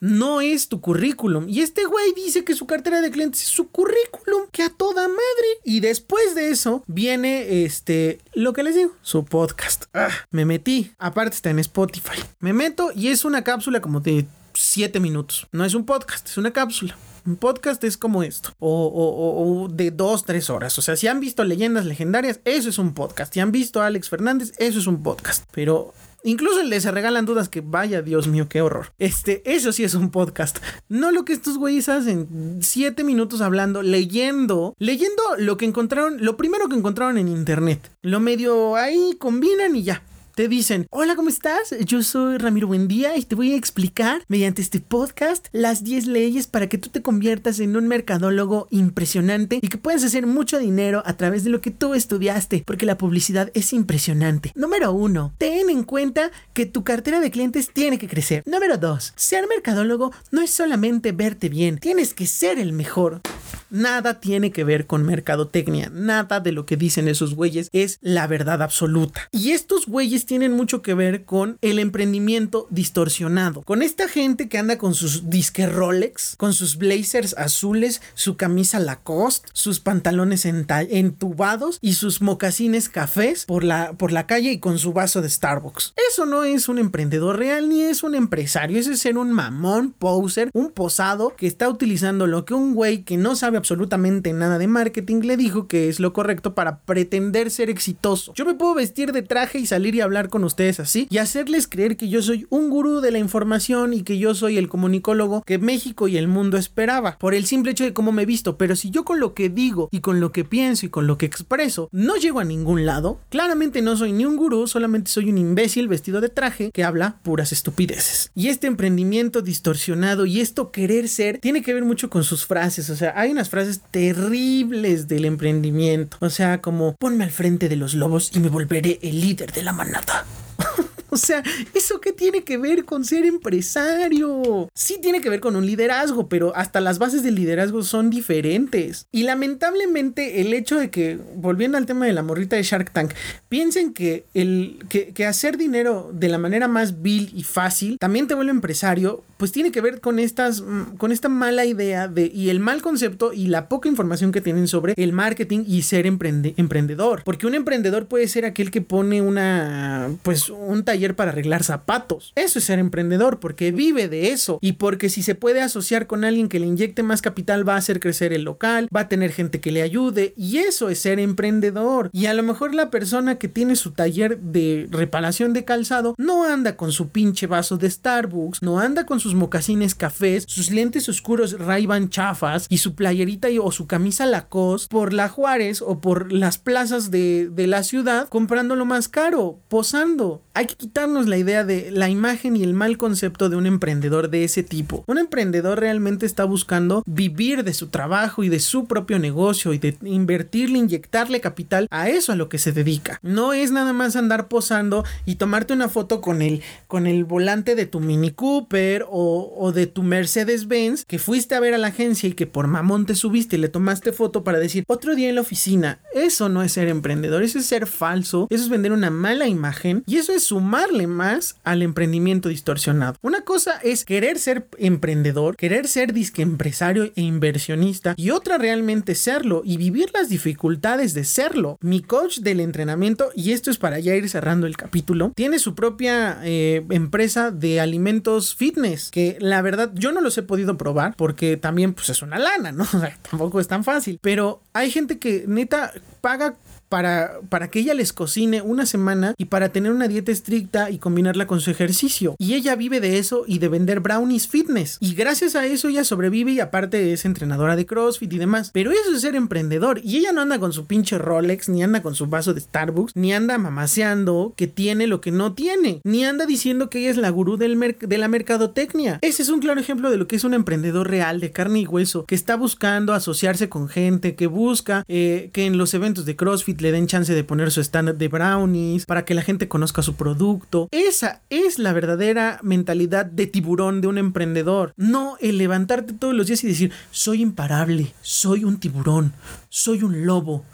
No es tu currículum. Y este güey dice que su cartera de clientes es su currículum, que a toda madre. Y después de eso viene este, lo que les digo, su podcast. Ah, me metí. Aparte está en Spotify. Me meto y es una cápsula como de 7 minutos. No es un podcast, es una cápsula. Un podcast es como esto, o, de 2, 3 horas. O sea, si han visto leyendas legendarias, eso es un podcast. Si han visto a Alex Fernández, eso es un podcast. Pero Incluso le se regalan dudas que vaya, Dios mío, qué horror. Este, eso sí es un podcast. No lo que estos güeyes hacen. Siete minutos hablando, leyendo, leyendo lo que encontraron, lo primero que encontraron en internet. Lo medio ahí combinan y ya te dicen, hola, ¿cómo estás? Yo soy Ramiro Buendía y te voy a explicar mediante este podcast las 10 leyes para que tú te conviertas en un mercadólogo impresionante y que puedas hacer mucho dinero a través de lo que tú estudiaste, porque la publicidad es impresionante. Número uno, ten en cuenta que tu cartera de clientes tiene que crecer. Número dos, ser mercadólogo no es solamente verte bien, tienes que ser el mejor. Nada tiene que ver con mercadotecnia, nada de lo que dicen esos güeyes es la verdad absoluta. Y estos güeyes tienen mucho que ver con el emprendimiento distorsionado. Con esta gente que anda con sus disque Rolex, con sus blazers azules, su camisa Lacoste, sus pantalones entubados y sus mocasines cafés por la, por la calle y con su vaso de Starbucks. Eso no es un emprendedor real ni es un empresario, ese es ser un mamón, poser, un posado que está utilizando lo que un güey que no sabe absolutamente nada de marketing, le dijo que es lo correcto para pretender ser exitoso. Yo me puedo vestir de traje y salir y hablar con ustedes así y hacerles creer que yo soy un gurú de la información y que yo soy el comunicólogo que México y el mundo esperaba por el simple hecho de cómo me he visto. Pero si yo con lo que digo y con lo que pienso y con lo que expreso no llego a ningún lado, claramente no soy ni un gurú, solamente soy un imbécil vestido de traje que habla puras estupideces. Y este emprendimiento distorsionado y esto querer ser tiene que ver mucho con sus frases. O sea, hay unas frases terribles del emprendimiento. O sea, como ponme al frente de los lobos y me volveré el líder de la manada. O sea, ¿eso qué tiene que ver con ser empresario? Sí tiene que ver con un liderazgo, pero hasta las bases del liderazgo son diferentes. Y lamentablemente el hecho de que, volviendo al tema de la morrita de Shark Tank, piensen que, el, que, hacer dinero de la manera más vil y fácil también te vuelve empresario, pues tiene que ver con estas, mm, con esta mala idea de, y el mal concepto y la poca información que tienen sobre el marketing y ser emprendedor. Porque un emprendedor puede ser aquel que pone una, pues un taller para arreglar zapatos. Eso es ser emprendedor, porque vive de eso y porque si se puede asociar con alguien que le inyecte más capital va a hacer crecer el local, va a tener gente que le ayude y eso es ser emprendedor. Y a lo mejor la persona que tiene su taller de reparación de calzado no anda con su pinche vaso de Starbucks, no anda con sus mocasines cafés, sus lentes oscuros ray chafas y su playerita o su camisa Lacoste por la Juárez o por las plazas de, de la ciudad comprando lo más caro, posando. Hay que quitarnos la idea de la imagen y el mal concepto de un emprendedor de ese tipo. Un emprendedor realmente está buscando vivir de su trabajo y de su propio negocio y de invertirle, inyectarle capital a eso a lo que se dedica. No es nada más andar posando y tomarte una foto con el, con el volante de tu Mini Cooper o, o de tu Mercedes Benz que fuiste a ver a la agencia y que por mamón te subiste y le tomaste foto para decir otro día en la oficina. Eso no es ser emprendedor, eso es ser falso, eso es vender una mala imagen y eso es sumar más al emprendimiento distorsionado. Una cosa es querer ser emprendedor, querer ser disque empresario e inversionista y otra realmente serlo y vivir las dificultades de serlo. Mi coach del entrenamiento, y esto es para ya ir cerrando el capítulo, tiene su propia eh, empresa de alimentos fitness que la verdad yo no los he podido probar porque también pues es una lana, ¿no? O sea, tampoco es tan fácil, pero hay gente que neta paga para, para que ella les cocine una semana y para tener una dieta estricta y combinarla con su ejercicio. Y ella vive de eso y de vender brownies fitness. Y gracias a eso ella sobrevive y aparte es entrenadora de CrossFit y demás. Pero eso es ser emprendedor. Y ella no anda con su pinche Rolex, ni anda con su vaso de Starbucks, ni anda mamaseando que tiene lo que no tiene, ni anda diciendo que ella es la gurú de la mercadotecnia. Ese es un claro ejemplo de lo que es un emprendedor real de carne y hueso, que está buscando asociarse con gente, que busca eh, que en los eventos de CrossFit le den chance de poner su stand de brownies, para que la gente conozca su producto. Esa es la verdadera mentalidad de tiburón de un emprendedor. No el levantarte todos los días y decir, soy imparable, soy un tiburón, soy un lobo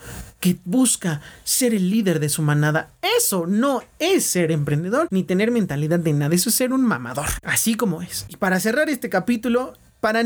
que busca ser el líder de su manada. Eso no es ser emprendedor ni tener mentalidad de nada, eso es ser un mamador, así como es. Y para cerrar este capítulo, para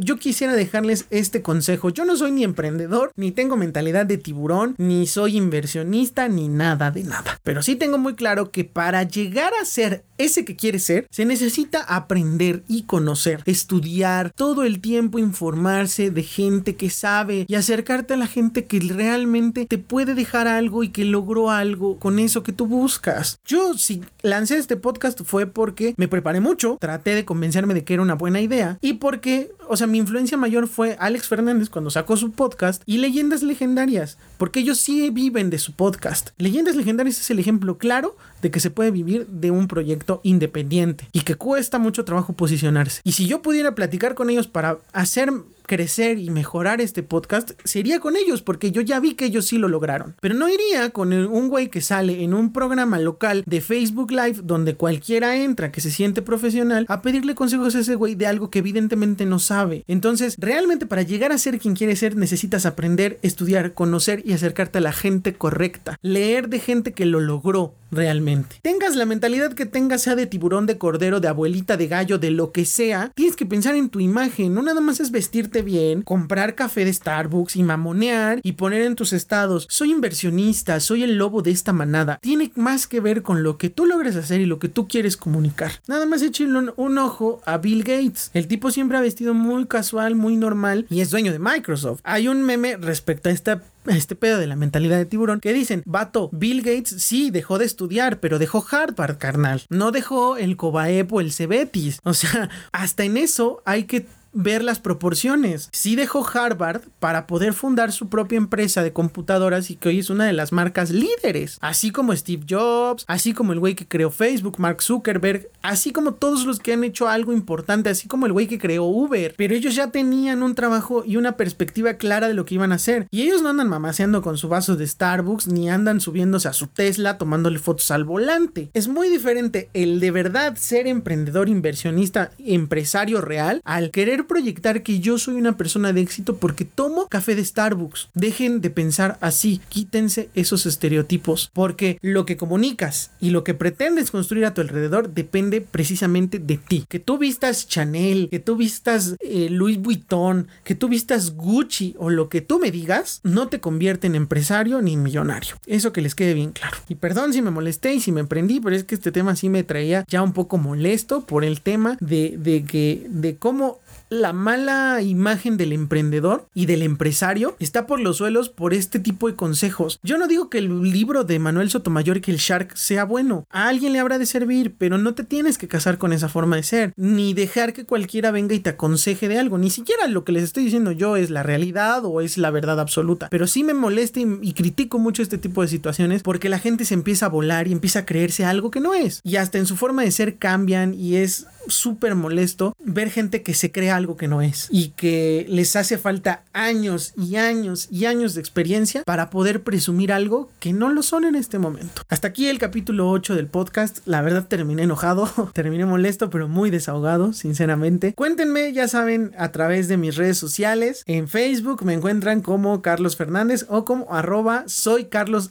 yo quisiera dejarles este consejo. Yo no soy ni emprendedor, ni tengo mentalidad de tiburón, ni soy inversionista, ni nada de nada. Pero sí tengo muy claro que para llegar a ser ese que quiere ser, se necesita aprender y conocer, estudiar todo el tiempo, informarse de gente que sabe y acercarte a la gente que realmente te puede dejar algo y que logró algo con eso que tú buscas. Yo si lancé este podcast fue porque me preparé mucho, traté de convencerme de que era una buena idea y porque, o sea, mi influencia mayor fue Alex Fernández cuando sacó su podcast y Leyendas Legendarias, porque ellos sí viven de su podcast. Leyendas Legendarias es el ejemplo claro de que se puede vivir de un proyecto independiente y que cuesta mucho trabajo posicionarse. Y si yo pudiera platicar con ellos para hacer crecer y mejorar este podcast, sería con ellos, porque yo ya vi que ellos sí lo lograron. Pero no iría con un güey que sale en un programa local de Facebook Live donde cualquiera entra que se siente profesional a pedirle consejos a ese güey de algo que evidentemente no sabe. Entonces, realmente para llegar a ser quien quiere ser, necesitas aprender, estudiar, conocer y acercarte a la gente correcta. Leer de gente que lo logró realmente. Tengas la mentalidad que tengas, sea de tiburón, de cordero, de abuelita, de gallo, de lo que sea, tienes que pensar en tu imagen. No nada más es vestirte bien, comprar café de Starbucks y mamonear y poner en tus estados, soy inversionista, soy el lobo de esta manada. Tiene más que ver con lo que tú logres hacer y lo que tú quieres comunicar. Nada más échenle un, un ojo a Bill Gates. El tipo siempre ha vestido muy casual, muy normal y es dueño de Microsoft. Hay un meme respecto a esta este pedo de la mentalidad de tiburón que dicen, vato, Bill Gates sí dejó de estudiar, pero dejó Harvard, carnal. No dejó el Cobaep o el Cebetis. O sea, hasta en eso hay que ver las proporciones. Sí dejó Harvard para poder fundar su propia empresa de computadoras y que hoy es una de las marcas líderes, así como Steve Jobs, así como el güey que creó Facebook, Mark Zuckerberg, así como todos los que han hecho algo importante, así como el güey que creó Uber, pero ellos ya tenían un trabajo y una perspectiva clara de lo que iban a hacer y ellos no andan mamaseando con su vaso de Starbucks ni andan subiéndose a su Tesla tomándole fotos al volante. Es muy diferente el de verdad ser emprendedor, inversionista, empresario real al querer proyectar que yo soy una persona de éxito porque tomo café de Starbucks. Dejen de pensar así, quítense esos estereotipos, porque lo que comunicas y lo que pretendes construir a tu alrededor depende precisamente de ti. Que tú vistas Chanel, que tú vistas eh, Louis Vuitton, que tú vistas Gucci o lo que tú me digas, no te convierte en empresario ni en millonario. Eso que les quede bien claro. Y perdón si me molesté y si me emprendí, pero es que este tema sí me traía ya un poco molesto por el tema de, de que de cómo la mala imagen del emprendedor y del empresario está por los suelos por este tipo de consejos. Yo no digo que el libro de Manuel Sotomayor que el Shark sea bueno. A alguien le habrá de servir, pero no te tienes que casar con esa forma de ser, ni dejar que cualquiera venga y te aconseje de algo. Ni siquiera lo que les estoy diciendo yo es la realidad o es la verdad absoluta. Pero sí me molesta y, y critico mucho este tipo de situaciones porque la gente se empieza a volar y empieza a creerse algo que no es. Y hasta en su forma de ser cambian y es súper molesto ver gente que se crea algo que no es y que les hace falta años y años y años de experiencia para poder presumir algo que no lo son en este momento. Hasta aquí el capítulo 8 del podcast. La verdad terminé enojado, terminé molesto, pero muy desahogado, sinceramente. Cuéntenme, ya saben, a través de mis redes sociales. En Facebook me encuentran como Carlos Fernández o como arroba soy Carlos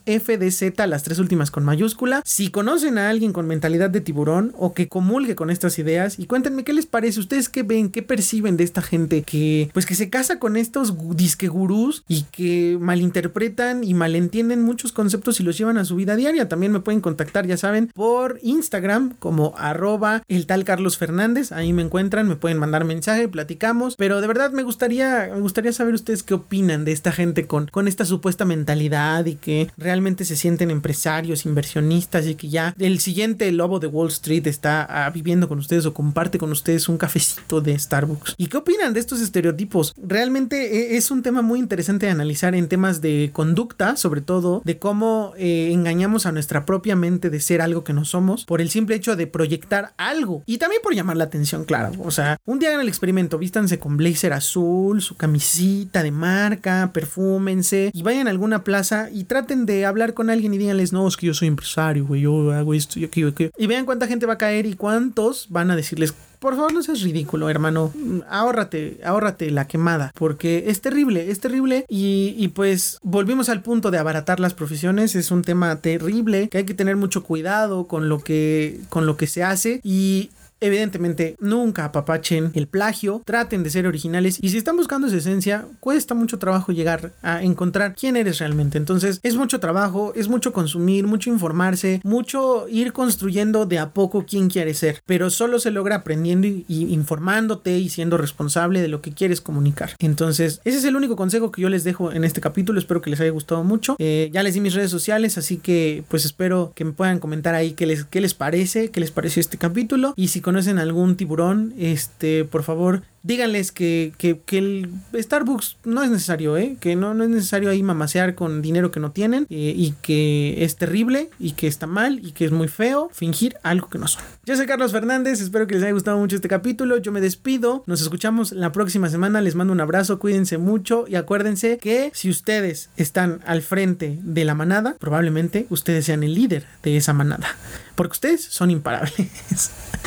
las tres últimas con mayúscula. Si conocen a alguien con mentalidad de tiburón o que comulgue con estas ideas y cuéntenme qué les parece, ustedes qué ven, qué perciben de esta gente que pues que se casa con estos disque gurús y que malinterpretan y malentienden muchos conceptos y los llevan a su vida diaria. También me pueden contactar, ya saben, por Instagram como arroba el tal Carlos Fernández. Ahí me encuentran, me pueden mandar mensaje, platicamos. Pero de verdad me gustaría, me gustaría saber ustedes qué opinan de esta gente con, con esta supuesta mentalidad y que realmente se sienten empresarios, inversionistas y que ya el siguiente lobo de Wall Street está ah, viviendo con ustedes comparte con ustedes un cafecito de Starbucks. ¿Y qué opinan de estos estereotipos? Realmente eh, es un tema muy interesante de analizar en temas de conducta, sobre todo de cómo eh, engañamos a nuestra propia mente de ser algo que no somos por el simple hecho de proyectar algo y también por llamar la atención, claro. O sea, un día hagan el experimento, vístanse con blazer azul, su camisita de marca, perfúmense y vayan a alguna plaza y traten de hablar con alguien y díganles, no, es que yo soy empresario, güey, yo hago esto, yo aquello, aquello. Y vean cuánta gente va a caer y cuántos van a decirles por favor no seas ridículo, hermano. Ahórrate, ahórrate la quemada, porque es terrible, es terrible. Y, y, pues volvimos al punto de abaratar las profesiones. Es un tema terrible que hay que tener mucho cuidado con lo que, con lo que se hace. Y Evidentemente, nunca apapachen el plagio, traten de ser originales y si están buscando esa esencia, cuesta mucho trabajo llegar a encontrar quién eres realmente. Entonces, es mucho trabajo, es mucho consumir, mucho informarse, mucho ir construyendo de a poco quién quieres ser, pero solo se logra aprendiendo y, informándote y siendo responsable de lo que quieres comunicar. Entonces, ese es el único consejo que yo les dejo en este capítulo. Espero que les haya gustado mucho. Eh, ya les di mis redes sociales, así que pues espero que me puedan comentar ahí qué les, qué les parece, qué les pareció este capítulo y si conocen algún tiburón, este, por favor, díganles que, que, el Starbucks no es necesario, ¿eh? que no, no es necesario ahí mamasear con dinero que no tienen eh, y que es terrible y que está mal y que es muy feo fingir algo que no son. Yo soy Carlos Fernández, espero que les haya gustado mucho este capítulo, yo me despido, nos escuchamos la próxima semana, les mando un abrazo, cuídense mucho y acuérdense que si ustedes están al frente de la manada, probablemente ustedes sean el líder de esa manada, porque ustedes son imparables.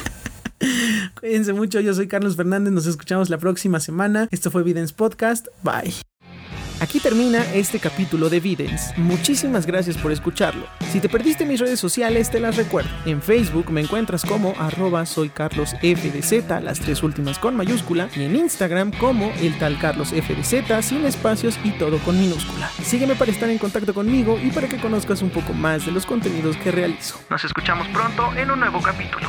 Cuídense mucho, yo soy Carlos Fernández, nos escuchamos la próxima semana. Esto fue Videns Podcast, bye. Aquí termina este capítulo de Videns. Muchísimas gracias por escucharlo. Si te perdiste mis redes sociales, te las recuerdo. En Facebook me encuentras como arroba soy Carlos FDZ, las tres últimas con mayúscula, y en Instagram como el tal Carlos FDZ, sin espacios y todo con minúscula. Sígueme para estar en contacto conmigo y para que conozcas un poco más de los contenidos que realizo. Nos escuchamos pronto en un nuevo capítulo.